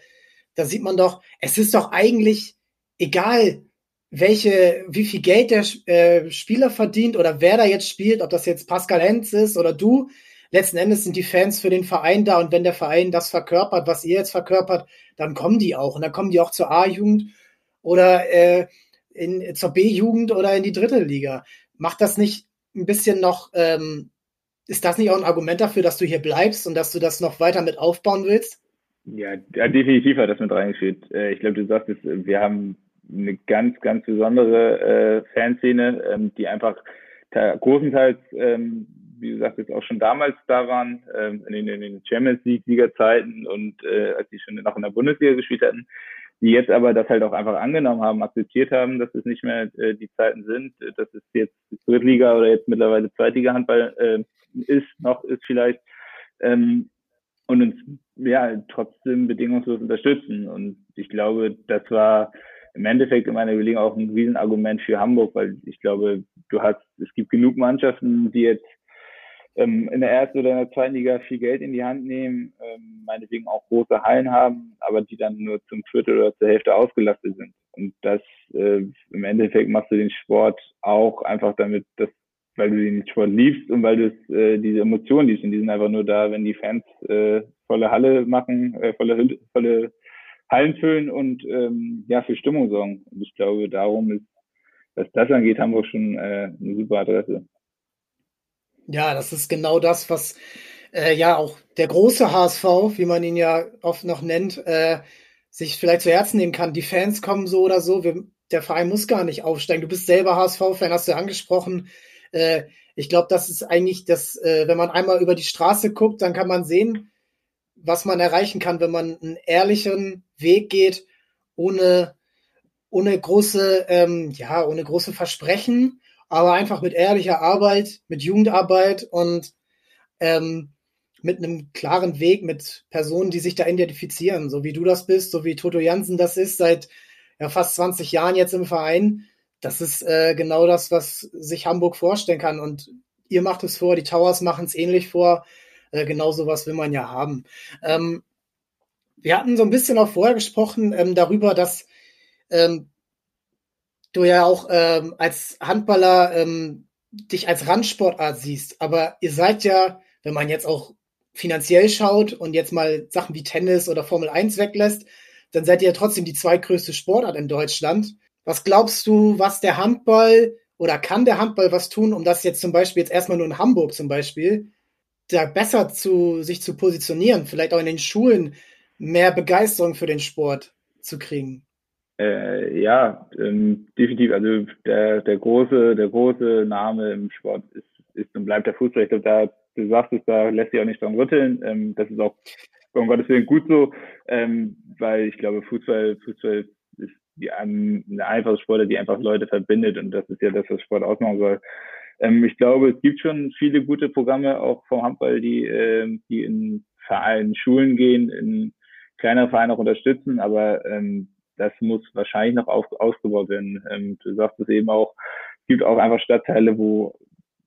da sieht man doch, es ist doch eigentlich egal, welche, wie viel Geld der äh, Spieler verdient oder wer da jetzt spielt, ob das jetzt Pascal Hens ist oder du letzten Endes sind die Fans für den Verein da und wenn der Verein das verkörpert, was ihr jetzt verkörpert, dann kommen die auch und dann kommen die auch zur A-Jugend oder äh, in, zur B-Jugend oder in die dritte Liga. Macht das nicht ein bisschen noch, ähm, ist das nicht auch ein Argument dafür, dass du hier bleibst und dass du das noch weiter mit aufbauen willst? Ja, ja definitiv hat das mit reingespielt. Äh, ich glaube, du sagst es, wir haben eine ganz, ganz besondere äh, Fanszene, ähm, die einfach großenteils ähm, wie gesagt, jetzt auch schon damals da waren, ähm, in, den, in den Champions League-Siegerzeiten und äh, als die schon noch in der Bundesliga gespielt hatten, die jetzt aber das halt auch einfach angenommen haben, akzeptiert haben, dass es nicht mehr äh, die Zeiten sind, dass es jetzt Drittliga oder jetzt mittlerweile Zweitliga-Handball äh, ist, noch ist vielleicht, ähm, und uns ja trotzdem bedingungslos unterstützen. Und ich glaube, das war im Endeffekt in meiner Überlegung auch ein Riesenargument für Hamburg, weil ich glaube, du hast, es gibt genug Mannschaften, die jetzt ähm, in der ersten oder in der zweiten Liga viel Geld in die Hand nehmen, ähm, meinetwegen auch große Hallen haben, aber die dann nur zum Viertel oder zur Hälfte ausgelastet sind. Und das äh, im Endeffekt machst du den Sport auch einfach damit, dass weil du den Sport liebst und weil du äh, diese Emotionen liebst und die sind einfach nur da, wenn die Fans äh, volle Halle machen, äh, volle, volle Hallen füllen und ähm, ja für Stimmung sorgen. Und ich glaube, darum ist, was das angeht, haben wir schon äh, eine super Adresse. Ja, das ist genau das, was äh, ja auch der große HSV, wie man ihn ja oft noch nennt, äh, sich vielleicht zu Herzen nehmen kann. Die Fans kommen so oder so, wir, der Verein muss gar nicht aufsteigen. Du bist selber HSV-Fan, hast du angesprochen. Äh, ich glaube, das ist eigentlich das, äh, wenn man einmal über die Straße guckt, dann kann man sehen, was man erreichen kann, wenn man einen ehrlichen Weg geht, ohne, ohne große, ähm, ja, ohne große Versprechen aber einfach mit ehrlicher Arbeit, mit Jugendarbeit und ähm, mit einem klaren Weg, mit Personen, die sich da identifizieren, so wie du das bist, so wie Toto Jansen das ist, seit ja, fast 20 Jahren jetzt im Verein. Das ist äh, genau das, was sich Hamburg vorstellen kann. Und ihr macht es vor, die Towers machen es ähnlich vor. Äh, genau sowas will man ja haben. Ähm, wir hatten so ein bisschen auch vorher gesprochen ähm, darüber, dass ähm, du ja auch ähm, als Handballer ähm, dich als Randsportart siehst. Aber ihr seid ja, wenn man jetzt auch finanziell schaut und jetzt mal Sachen wie Tennis oder Formel 1 weglässt, dann seid ihr ja trotzdem die zweitgrößte Sportart in Deutschland. Was glaubst du, was der Handball oder kann der Handball was tun, um das jetzt zum Beispiel jetzt erstmal nur in Hamburg zum Beispiel, da besser zu sich zu positionieren, vielleicht auch in den Schulen mehr Begeisterung für den Sport zu kriegen? Äh, ja, ähm, definitiv. Also der, der große, der große Name im Sport ist, ist und bleibt der Fußball. Ich glaube, da, du sagst es, da lässt sich auch nicht dran rütteln. Ähm, das ist auch um Gottes Willen gut so, ähm, weil ich glaube, Fußball, Fußball die, eine einfache Sportart, die einfach Leute verbindet und das ist ja das, was Sport ausmachen soll. Ähm, ich glaube, es gibt schon viele gute Programme auch vom Handball, die, äh, die in Vereinen, Schulen gehen, in kleinere Vereine auch unterstützen, aber ähm, das muss wahrscheinlich noch auf, ausgebaut werden. Ähm, du sagst es eben auch, es gibt auch einfach Stadtteile, wo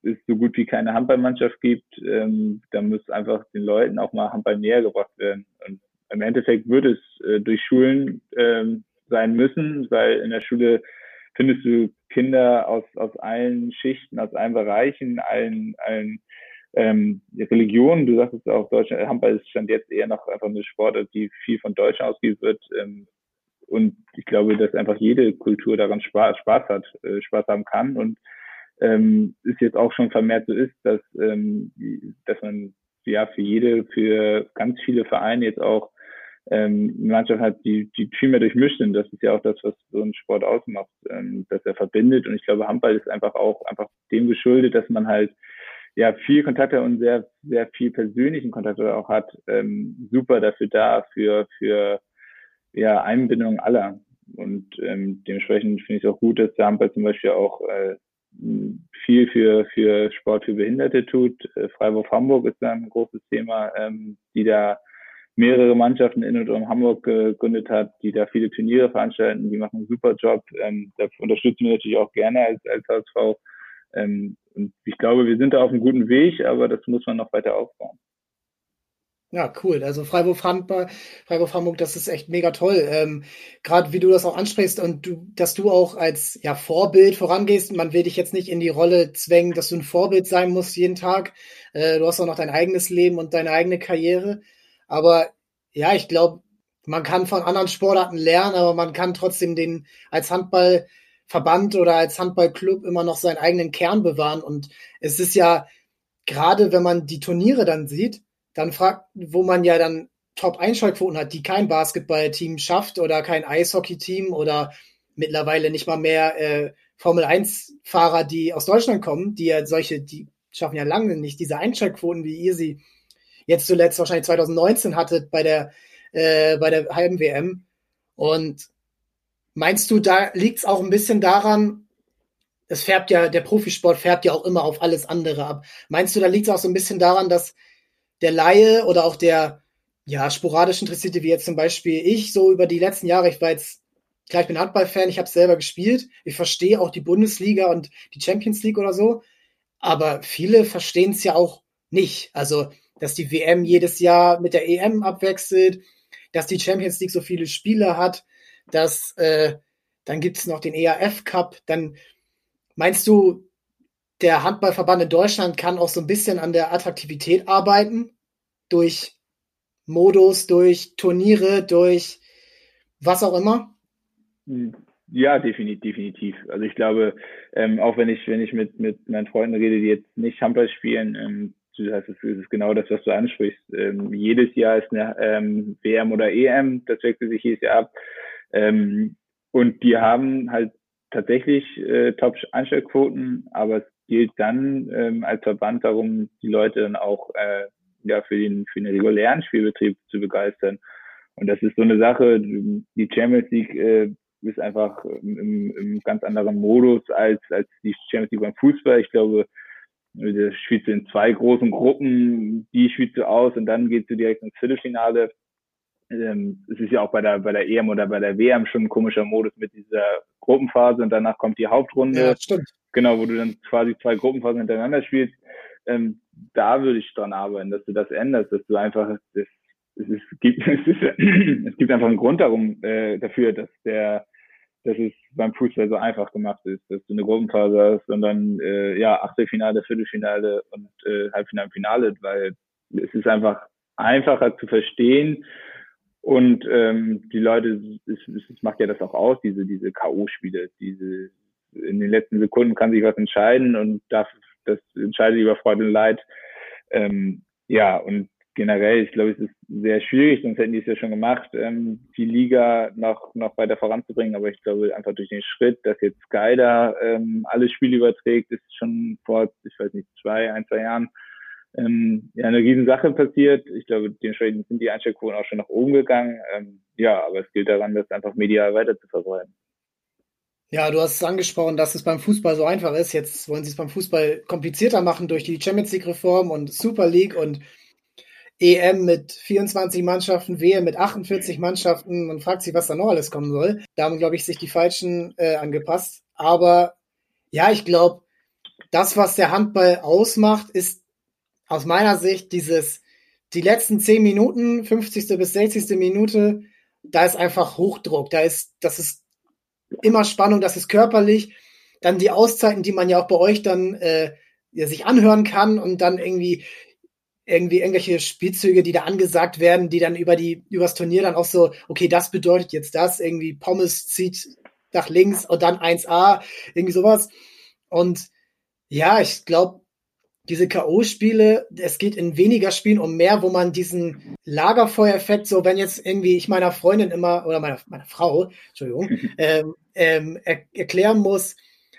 es so gut wie keine Handballmannschaft gibt. Ähm, da muss einfach den Leuten auch mal Handball näher gebracht werden. Und im Endeffekt würde es äh, durch Schulen ähm, sein müssen, weil in der Schule findest du Kinder aus, aus allen Schichten, aus allen Bereichen, allen, allen ähm, Religionen. Du sagst es auch, Deutschland, Handball ist stand jetzt eher noch einfach eine Sportart, die viel von Deutschland ausgeübt wird. Ähm, und ich glaube, dass einfach jede Kultur daran Spaß, Spaß hat, äh, Spaß haben kann und ähm, ist jetzt auch schon vermehrt so ist, dass, ähm, dass man ja für jede, für ganz viele Vereine jetzt auch ähm, eine Mannschaft hat, die, die viel mehr durchmischt sind. Das ist ja auch das, was so ein Sport ausmacht, ähm, dass er verbindet. Und ich glaube, Handball ist einfach auch einfach dem geschuldet, dass man halt ja viel Kontakte und sehr, sehr viel persönlichen Kontakt auch hat. Ähm, super dafür da, für, für ja, Einbindung aller. Und ähm, dementsprechend finde ich es auch gut, dass der Handball zum Beispiel auch äh, viel für, für Sport für Behinderte tut. Äh, Freiburg Hamburg ist da ein großes Thema, ähm, die da mehrere Mannschaften in und um Hamburg gegründet hat, die da viele Turniere veranstalten, die machen einen super Job. Ähm, da unterstützen wir natürlich auch gerne als, als HSV. Ähm, und ich glaube, wir sind da auf einem guten Weg, aber das muss man noch weiter aufbauen. Ja, cool. Also Freiburg Handball, Freiburg Hamburg, das ist echt mega toll. Ähm, Gerade wie du das auch ansprichst und du, dass du auch als ja, Vorbild vorangehst. Man will dich jetzt nicht in die Rolle zwängen, dass du ein Vorbild sein musst jeden Tag. Äh, du hast auch noch dein eigenes Leben und deine eigene Karriere. Aber ja, ich glaube, man kann von anderen Sportarten lernen, aber man kann trotzdem den als Handballverband oder als Handballclub immer noch seinen eigenen Kern bewahren. Und es ist ja gerade, wenn man die Turniere dann sieht, dann fragt, wo man ja dann Top-Einschaltquoten hat, die kein Basketballteam schafft oder kein Eishockey-Team oder mittlerweile nicht mal mehr äh, Formel-1-Fahrer, die aus Deutschland kommen, die ja solche, die schaffen ja lange nicht diese Einschaltquoten, wie ihr sie jetzt zuletzt wahrscheinlich 2019 hattet bei der, äh, bei der Heim-WM. Und meinst du, da liegt es auch ein bisschen daran, es färbt ja, der Profisport färbt ja auch immer auf alles andere ab. Meinst du, da liegt es auch so ein bisschen daran, dass der Laie oder auch der ja sporadisch Interessierte, wie jetzt zum Beispiel ich, so über die letzten Jahre, ich war jetzt, klar, ich bin Handballfan, ich habe selber gespielt, ich verstehe auch die Bundesliga und die Champions League oder so, aber viele verstehen es ja auch nicht. Also, dass die WM jedes Jahr mit der EM abwechselt, dass die Champions League so viele Spiele hat, dass äh, dann gibt es noch den EAF Cup, dann meinst du, der Handballverband in Deutschland kann auch so ein bisschen an der Attraktivität arbeiten durch Modus, durch Turniere, durch was auch immer? Ja, definitiv, definitiv. Also ich glaube, ähm, auch wenn ich, wenn ich mit, mit meinen Freunden rede, die jetzt nicht Handball spielen, ähm, heißt, es ist genau das, was du ansprichst. Ähm, jedes Jahr ist eine ähm, WM oder EM, das wechselt sich jedes Jahr ab. Ähm, und die haben halt tatsächlich äh, Top-Einstellquoten, aber es geht dann ähm, als Verband darum, die Leute dann auch äh, ja für den für den regulären Spielbetrieb zu begeistern. Und das ist so eine Sache. Die Champions League äh, ist einfach im, im ganz anderen Modus als als die Champions League beim Fußball. Ich glaube, da spielst du in zwei großen Gruppen, die spielst du aus und dann gehst du direkt ins Viertelfinale. Ähm, es ist ja auch bei der bei der EM oder bei der WM schon ein komischer Modus mit dieser Gruppenphase und danach kommt die Hauptrunde. Ja, stimmt. Genau, wo du dann quasi zwei Gruppenphasen hintereinander spielst. Ähm, da würde ich dran arbeiten, dass du das änderst, dass du einfach, das, es, ist, gibt, es, ist, es gibt einfach einen Grund darum, äh, dafür, dass der, dass es beim Fußball so einfach gemacht ist, dass du eine Gruppenphase hast und dann äh, ja Achtelfinale, Viertelfinale und äh, Halbfinale, Finale, weil es ist einfach einfacher zu verstehen und ähm, die Leute, es, es macht ja das auch aus, diese diese K.O.-Spiele, diese in den letzten Sekunden kann sich was entscheiden und das, das entscheidet über Freude und Leid. Ähm, ja, und generell, ich glaube, es ist sehr schwierig, sonst hätten die es ja schon gemacht, ähm, die Liga noch, noch weiter voranzubringen. Aber ich glaube, einfach durch den Schritt, dass jetzt Sky da ähm, alle Spiele überträgt, ist schon vor, ich weiß nicht, zwei, ein, zwei Jahren ähm, ja, eine riesen Sache passiert. Ich glaube, dementsprechend sind die Einstellquoten auch schon nach oben gegangen. Ähm, ja, aber es gilt daran, das einfach medial weiter zu verbreiten. Ja, du hast es angesprochen, dass es beim Fußball so einfach ist. Jetzt wollen sie es beim Fußball komplizierter machen durch die Champions League-Reform und Super League und EM mit 24 Mannschaften, WM mit 48 Mannschaften. Man fragt sich, was da noch alles kommen soll. Da haben, glaube ich, sich die Falschen äh, angepasst. Aber Ja, ich glaube, das, was der Handball ausmacht, ist aus meiner Sicht dieses, die letzten zehn Minuten, 50. bis 60. Minute, da ist einfach Hochdruck, da ist, das ist immer Spannung, das ist körperlich. Dann die Auszeiten, die man ja auch bei euch dann äh, ja, sich anhören kann und dann irgendwie irgendwie irgendwelche Spielzüge, die da angesagt werden, die dann über die übers Turnier dann auch so, okay, das bedeutet jetzt das, irgendwie Pommes zieht nach links und dann 1A, irgendwie sowas. Und ja, ich glaube, diese K.O.-Spiele, es geht in weniger Spielen um mehr, wo man diesen Lagerfeuereffekt, so wenn jetzt irgendwie ich meiner Freundin immer, oder meiner, meiner Frau, Entschuldigung, ähm, ähm, er, erklären muss,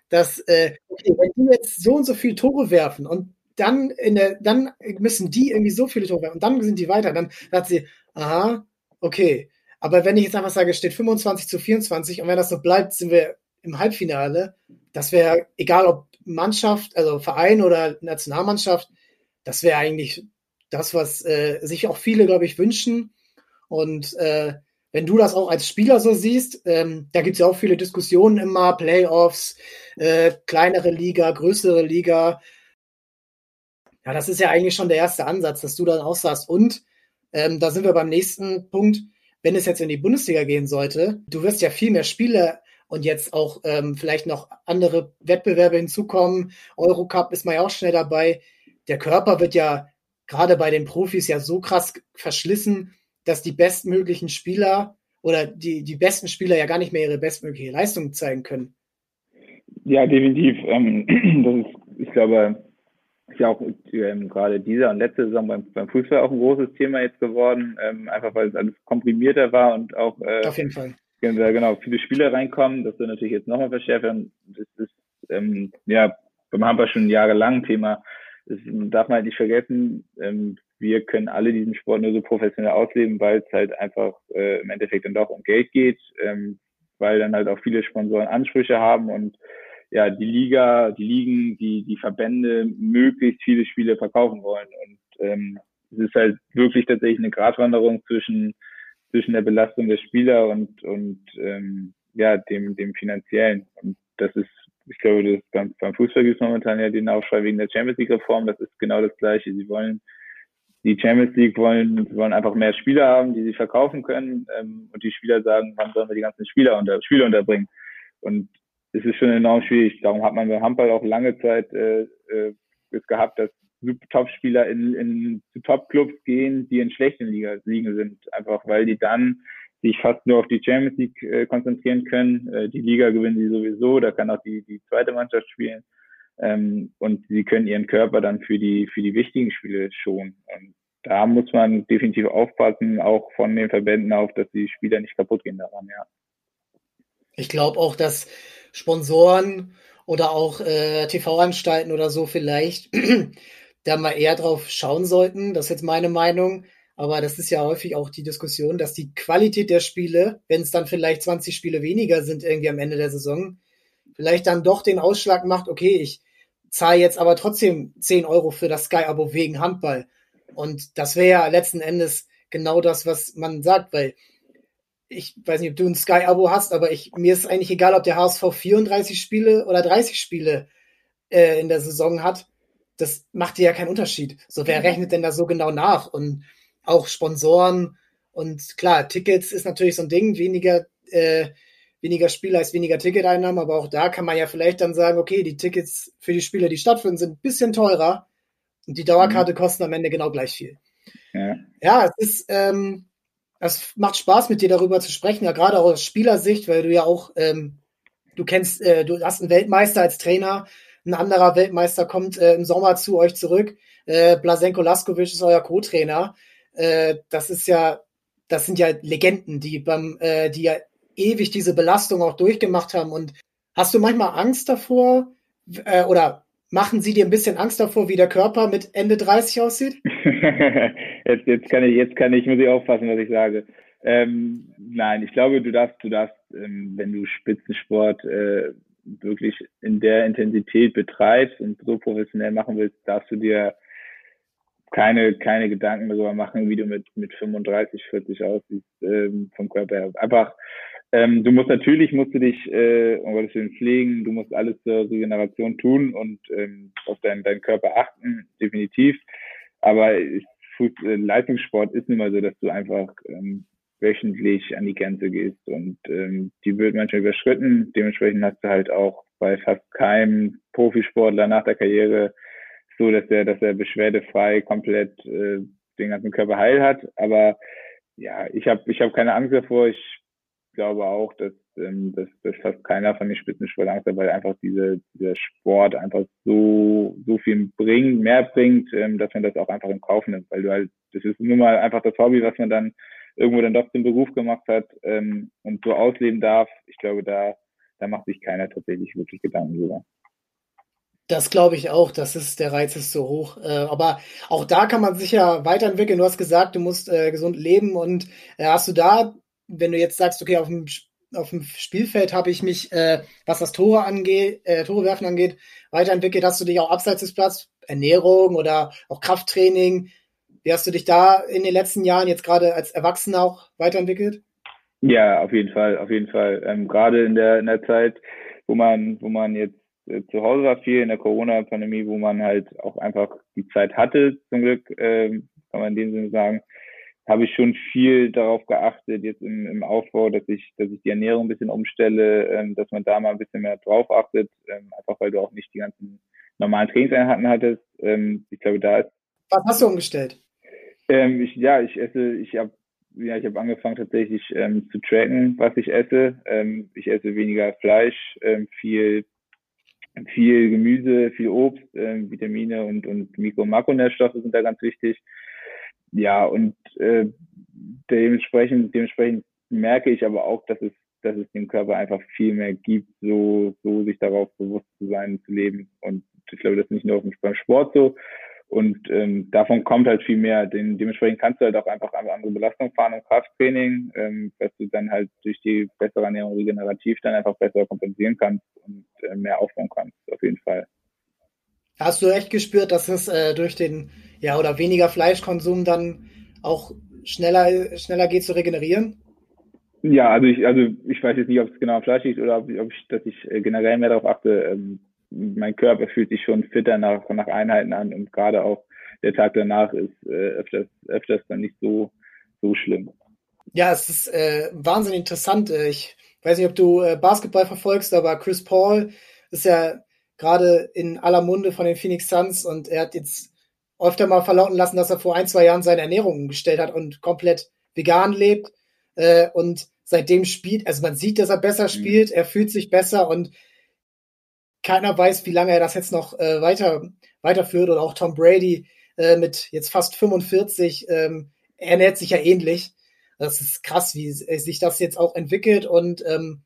dass, äh, okay, wenn die jetzt so und so viele Tore werfen und dann in der, dann müssen die irgendwie so viele Tore und dann sind die weiter, dann sagt sie, aha, okay. Aber wenn ich jetzt einfach sage, steht 25 zu 24 und wenn das so bleibt, sind wir im Halbfinale, das wäre, egal ob Mannschaft, also Verein oder Nationalmannschaft, das wäre eigentlich das, was äh, sich auch viele, glaube ich, wünschen. Und äh, wenn du das auch als Spieler so siehst, ähm, da gibt es ja auch viele Diskussionen immer, Playoffs, äh, kleinere Liga, größere Liga. Ja, das ist ja eigentlich schon der erste Ansatz, dass du dann auch sagst. Und ähm, da sind wir beim nächsten Punkt. Wenn es jetzt in die Bundesliga gehen sollte, du wirst ja viel mehr Spiele und jetzt auch ähm, vielleicht noch andere Wettbewerbe hinzukommen. Eurocup ist man ja auch schnell dabei. Der Körper wird ja gerade bei den Profis ja so krass verschlissen, dass die bestmöglichen Spieler oder die, die besten Spieler ja gar nicht mehr ihre bestmögliche Leistung zeigen können. Ja, definitiv. Ähm, das ist, ich glaube, ist ja auch ähm, gerade dieser und letzte Saison beim, beim Fußball auch ein großes Thema jetzt geworden, ähm, einfach weil es alles komprimierter war und auch äh, auf jeden Fall genau, viele Spieler reinkommen, das wird natürlich jetzt nochmal verschärfen. Das ist ähm, ja beim Handball schon jahrelang Thema. Das darf man halt nicht vergessen. Ähm, wir können alle diesen Sport nur so professionell ausleben, weil es halt einfach äh, im Endeffekt dann doch um Geld geht, ähm, weil dann halt auch viele Sponsoren Ansprüche haben und ja, die Liga, die Ligen, die, die Verbände möglichst viele Spiele verkaufen wollen. Und ähm, es ist halt wirklich tatsächlich eine Gratwanderung zwischen zwischen der Belastung der Spieler und, und ähm, ja, dem, dem finanziellen. Und das ist, ich glaube, das beim, beim Fußball gibt es momentan ja den Aufschrei wegen der Champions League Reform. Das ist genau das Gleiche. Sie wollen die Champions League wollen, wollen einfach mehr Spieler haben, die sie verkaufen können. Ähm, und die Spieler sagen, wann sollen wir die ganzen Spieler unter, Spieler unterbringen? Und es ist schon enorm schwierig. Darum hat man beim Handball auch lange Zeit äh, äh, es gehabt, dass Top-Spieler in, in zu Top-Clubs gehen, die in schlechten Liga, Ligen sind, einfach weil die dann sich fast nur auf die Champions League äh, konzentrieren können. Äh, die Liga gewinnen sie sowieso, da kann auch die, die zweite Mannschaft spielen. Ähm, und sie können ihren Körper dann für die, für die wichtigen Spiele schonen. Und da muss man definitiv aufpassen, auch von den Verbänden auf, dass die Spieler nicht kaputt gehen daran, ja. Ich glaube auch, dass Sponsoren oder auch äh, TV-Anstalten oder so vielleicht da mal eher drauf schauen sollten. Das ist jetzt meine Meinung. Aber das ist ja häufig auch die Diskussion, dass die Qualität der Spiele, wenn es dann vielleicht 20 Spiele weniger sind irgendwie am Ende der Saison, vielleicht dann doch den Ausschlag macht, okay, ich zahle jetzt aber trotzdem 10 Euro für das Sky-Abo wegen Handball. Und das wäre ja letzten Endes genau das, was man sagt, weil ich weiß nicht, ob du ein Sky-Abo hast, aber ich, mir ist eigentlich egal, ob der HSV 34 Spiele oder 30 Spiele äh, in der Saison hat das macht dir ja keinen Unterschied. So, wer rechnet denn da so genau nach? Und auch Sponsoren und klar, Tickets ist natürlich so ein Ding, weniger, äh, weniger Spieler ist weniger Ticketeinnahmen, aber auch da kann man ja vielleicht dann sagen, okay, die Tickets für die Spiele, die stattfinden, sind ein bisschen teurer und die Dauerkarte mhm. kosten am Ende genau gleich viel. Ja, ja es ist, ähm, es macht Spaß, mit dir darüber zu sprechen, ja, gerade auch aus Spielersicht, weil du ja auch, ähm, du kennst, äh, du hast einen Weltmeister als Trainer, ein anderer Weltmeister kommt äh, im Sommer zu euch zurück. Äh, Blasenko Laskovic ist euer Co-Trainer. Äh, das ist ja, das sind ja Legenden, die beim, äh, die ja ewig diese Belastung auch durchgemacht haben. Und hast du manchmal Angst davor äh, oder machen sie dir ein bisschen Angst davor, wie der Körper mit Ende 30 aussieht? jetzt, jetzt kann ich, jetzt kann ich, muss ich aufpassen, was ich sage. Ähm, nein, ich glaube, du darfst, du darfst, ähm, wenn du Spitzensport äh, wirklich in der Intensität betreibst und so professionell machen willst, darfst du dir keine, keine Gedanken darüber machen, wie du mit, mit 35, 40 aussiehst ähm, vom Körper her. Einfach, Ähm, du musst natürlich, musst du dich, äh, um Gottes Willen pflegen, du musst alles zur Regeneration tun und ähm, auf deinen, deinen Körper achten, definitiv. Aber äh, Leistungssport ist nun mal so, dass du einfach ähm, wöchentlich an die Grenze gehst und ähm, die wird manchmal überschritten. Dementsprechend hast du halt auch bei fast keinem Profisportler nach der Karriere so, dass er, dass er beschwerdefrei komplett äh, den ganzen Körper heil hat. Aber ja, ich habe ich hab keine Angst davor. Ich glaube auch, dass, ähm, dass, dass fast keiner von den Spitzensportlern hat, weil einfach diese, dieser Sport einfach so, so viel bringt, mehr bringt, ähm, dass man das auch einfach in Kauf nimmt. Weil du halt, das ist nun mal einfach das Hobby, was man dann irgendwo dann doch zum Beruf gemacht hat ähm, und so ausleben darf. Ich glaube, da, da macht sich keiner tatsächlich wirklich Gedanken drüber. Das glaube ich auch, das ist der Reiz ist so hoch. Äh, aber auch da kann man sich ja weiterentwickeln. Du hast gesagt, du musst äh, gesund leben und äh, hast du da, wenn du jetzt sagst, okay, auf dem, auf dem Spielfeld habe ich mich, äh, was das Tore angeht, äh, Tore werfen angeht, weiterentwickelt, hast du dich auch abseits des Platzes, Ernährung oder auch Krafttraining. Wie hast du dich da in den letzten Jahren jetzt gerade als Erwachsener auch weiterentwickelt? Ja, auf jeden Fall, auf jeden Fall. Ähm, gerade in der, in der Zeit, wo man, wo man jetzt äh, zu Hause war viel in der Corona-Pandemie, wo man halt auch einfach die Zeit hatte, zum Glück, äh, kann man in dem Sinne sagen, habe ich schon viel darauf geachtet, jetzt im, im Aufbau, dass ich, dass ich die Ernährung ein bisschen umstelle, ähm, dass man da mal ein bisschen mehr drauf achtet, ähm, einfach weil du auch nicht die ganzen normalen Trainingseinheiten hattest. Ähm, ich glaube, da ist. Was hast du umgestellt? Ähm, ich, ja, ich esse, ich habe ja, ich habe angefangen tatsächlich ähm, zu tracken, was ich esse. Ähm, ich esse weniger Fleisch, ähm, viel viel Gemüse, viel Obst, äh, Vitamine und, und Mikro- und Makronährstoffe sind da ganz wichtig. Ja, und äh, dementsprechend, dementsprechend merke ich aber auch, dass es, dass es dem Körper einfach viel mehr gibt, so, so sich darauf bewusst zu sein, zu leben. Und ich glaube, das ist nicht nur beim Sport so, und ähm, davon kommt halt viel mehr. Den, dementsprechend kannst du halt auch einfach andere Belastung fahren im Krafttraining, ähm, dass du dann halt durch die bessere Ernährung regenerativ dann einfach besser kompensieren kannst und äh, mehr aufbauen kannst, auf jeden Fall. Hast du echt gespürt, dass es äh, durch den ja oder weniger Fleischkonsum dann auch schneller schneller geht zu regenerieren? Ja, also ich also ich weiß jetzt nicht, ob es genau am Fleisch liegt oder ob, ob ich, dass ich äh, generell mehr darauf achte. Ähm, mein Körper fühlt sich schon fitter nach, nach Einheiten an und gerade auch der Tag danach ist äh, öfters, öfters dann nicht so, so schlimm. Ja, es ist äh, wahnsinnig interessant. Äh, ich weiß nicht, ob du Basketball verfolgst, aber Chris Paul ist ja gerade in aller Munde von den Phoenix Suns und er hat jetzt öfter mal verlauten lassen, dass er vor ein, zwei Jahren seine Ernährung umgestellt hat und komplett vegan lebt. Äh, und seitdem spielt, also man sieht, dass er besser mhm. spielt, er fühlt sich besser und keiner weiß, wie lange er das jetzt noch äh, weiter, weiterführt. Und auch Tom Brady äh, mit jetzt fast 45 ähm, ernährt sich ja ähnlich. Das ist krass, wie sich das jetzt auch entwickelt und ähm,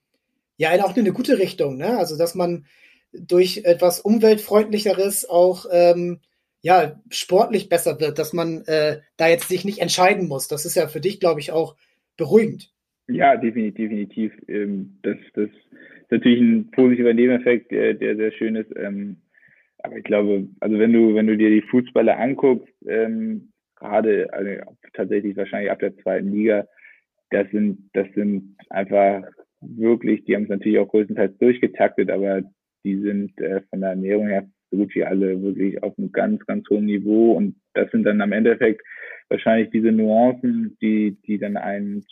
ja, in auch eine gute Richtung. Ne? Also, dass man durch etwas umweltfreundlicheres auch ähm, ja sportlich besser wird, dass man äh, da jetzt sich nicht entscheiden muss. Das ist ja für dich, glaube ich, auch beruhigend. Ja, definitiv, definitiv. Ähm, das, das natürlich ein positiver Nebeneffekt, der, der sehr schön ist. Ähm, aber ich glaube, also wenn du, wenn du dir die Fußballer anguckst, ähm, gerade also tatsächlich wahrscheinlich ab der zweiten Liga, das sind, das sind einfach wirklich, die haben es natürlich auch größtenteils durchgetaktet, aber die sind äh, von der Ernährung her so gut wie alle wirklich auf einem ganz, ganz hohen Niveau und das sind dann am Endeffekt wahrscheinlich diese Nuancen, die, die dann einen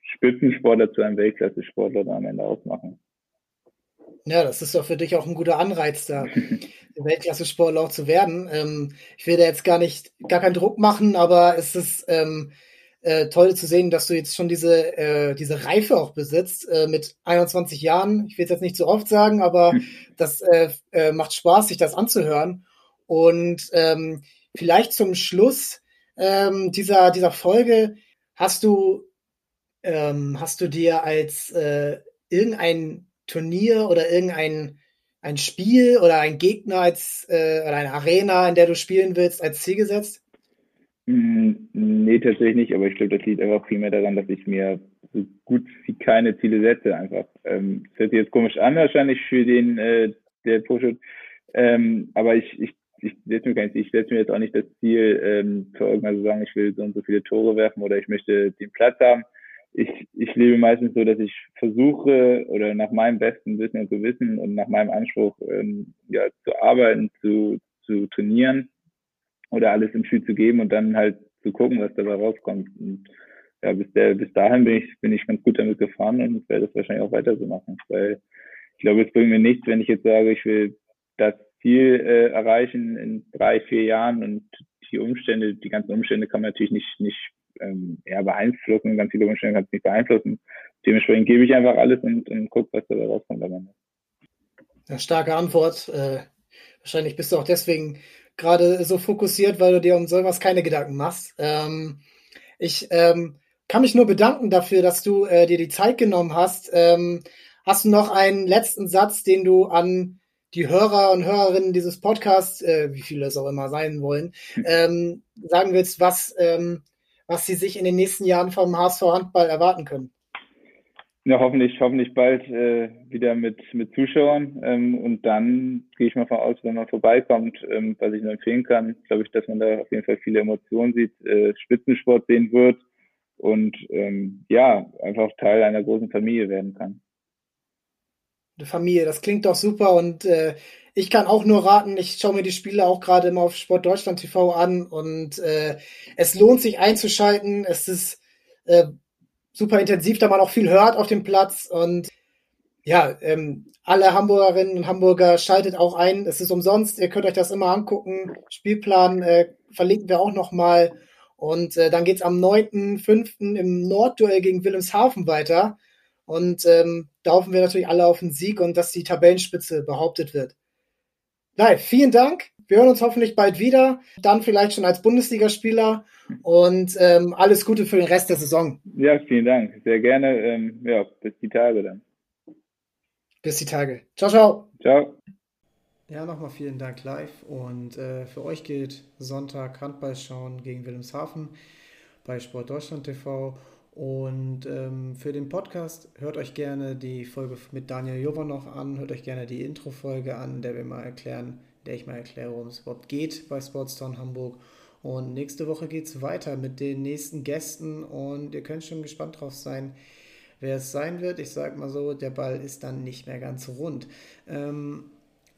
Spitzensportler zu einem Weltklasse-Sportler dann am Ende ausmachen. Ja, das ist doch für dich auch ein guter Anreiz, da Weltklasse-Sportler auch zu werden. Ähm, ich will da jetzt gar nicht, gar keinen Druck machen, aber es ist ähm, äh, toll zu sehen, dass du jetzt schon diese, äh, diese Reife auch besitzt äh, mit 21 Jahren. Ich will es jetzt nicht so oft sagen, aber das äh, äh, macht Spaß, sich das anzuhören. Und ähm, vielleicht zum Schluss ähm, dieser, dieser Folge hast du, ähm, hast du dir als äh, irgendein Turnier oder irgendein ein Spiel oder ein Gegner als äh, oder eine Arena, in der du spielen willst, als Ziel gesetzt? Mm, nee, tatsächlich nicht, aber ich glaube, das liegt einfach viel mehr daran, dass ich mir so gut wie keine Ziele setze einfach. Ähm, das hört sich jetzt komisch an wahrscheinlich für den, äh, der Pushet, ähm, aber ich, ich, ich setze mir kein Ziel. Ich setze mir jetzt auch nicht das Ziel, ähm, für irgendeine Saison, ich will so und so viele Tore werfen oder ich möchte den Platz haben, ich, ich lebe meistens so, dass ich versuche oder nach meinem besten Wissen und Gewissen und nach meinem Anspruch ähm, ja, zu arbeiten, zu, zu trainieren oder alles im Spiel zu geben und dann halt zu gucken, was dabei rauskommt. Und ja, bis, der, bis dahin bin ich, bin ich ganz gut damit gefahren und werde das wahrscheinlich auch weiter so machen. Weil ich glaube, es bringt mir nichts, wenn ich jetzt sage, ich will das Ziel äh, erreichen in drei, vier Jahren und die Umstände, die ganzen Umstände kann man natürlich nicht, nicht ähm, ja, beeinflussen, ganz viele Umstände kann es nicht beeinflussen. Dementsprechend gebe ich einfach alles und, und gucke, was dabei rauskommt. Ja, starke Antwort. Äh, wahrscheinlich bist du auch deswegen gerade so fokussiert, weil du dir um sowas keine Gedanken machst. Ähm, ich ähm, kann mich nur bedanken dafür, dass du äh, dir die Zeit genommen hast. Ähm, hast du noch einen letzten Satz, den du an die Hörer und Hörerinnen dieses Podcasts, äh, wie viele es auch immer sein wollen, hm. ähm, sagen willst, was, ähm, was sie sich in den nächsten Jahren vom HSV Handball erwarten können? Ja, hoffentlich, hoffentlich bald äh, wieder mit, mit Zuschauern. Ähm, und dann gehe ich mal von aus, wenn man vorbeikommt, ähm, was ich nur empfehlen kann, glaube ich, dass man da auf jeden Fall viele Emotionen sieht, äh, Spitzensport sehen wird und ähm, ja, einfach Teil einer großen Familie werden kann. Eine Familie, das klingt doch super und äh, ich kann auch nur raten, ich schaue mir die Spiele auch gerade immer auf Sport Deutschland TV an und äh, es lohnt sich einzuschalten. Es ist äh, super intensiv, da man auch viel hört auf dem Platz und ja, ähm, alle Hamburgerinnen und Hamburger schaltet auch ein. Es ist umsonst. Ihr könnt euch das immer angucken. Spielplan äh, verlinken wir auch nochmal. Und äh, dann geht's am 9.5. im Nordduell gegen Wilhelmshaven weiter. Und ähm, da hoffen wir natürlich alle auf den Sieg und dass die Tabellenspitze behauptet wird. Nein, vielen Dank. Wir hören uns hoffentlich bald wieder. Dann vielleicht schon als Bundesligaspieler. Und ähm, alles Gute für den Rest der Saison. Ja, vielen Dank. Sehr gerne. Ähm, ja, bis die Tage dann. Bis die Tage. Ciao, ciao. Ciao. Ja, nochmal vielen Dank live. Und äh, für euch geht Sonntag Handball schauen gegen Wilhelmshaven bei Sport Deutschland TV. Und ähm, für den Podcast hört euch gerne die Folge mit Daniel Jovanov an, hört euch gerne die Intro-Folge an, der wir mal erklären, der ich mal erkläre, worum es überhaupt geht bei Sportstown Hamburg. Und nächste Woche geht es weiter mit den nächsten Gästen und ihr könnt schon gespannt drauf sein, wer es sein wird. Ich sage mal so, der Ball ist dann nicht mehr ganz rund. Ähm,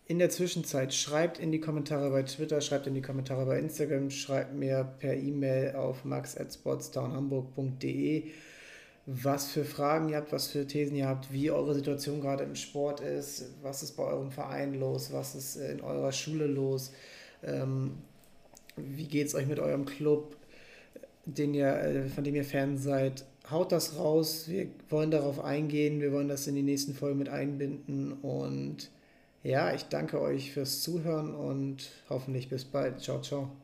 in der Zwischenzeit schreibt in die Kommentare bei Twitter, schreibt in die Kommentare bei Instagram, schreibt mir per E-Mail auf max.sportstownhamburg.de, was für Fragen ihr habt, was für Thesen ihr habt, wie eure Situation gerade im Sport ist, was ist bei eurem Verein los, was ist in eurer Schule los. Ähm, wie geht es euch mit eurem Club, den ihr, äh, von dem ihr Fan seid? Haut das raus. Wir wollen darauf eingehen. Wir wollen das in die nächsten Folgen mit einbinden. Und ja, ich danke euch fürs Zuhören und hoffentlich bis bald. Ciao, ciao.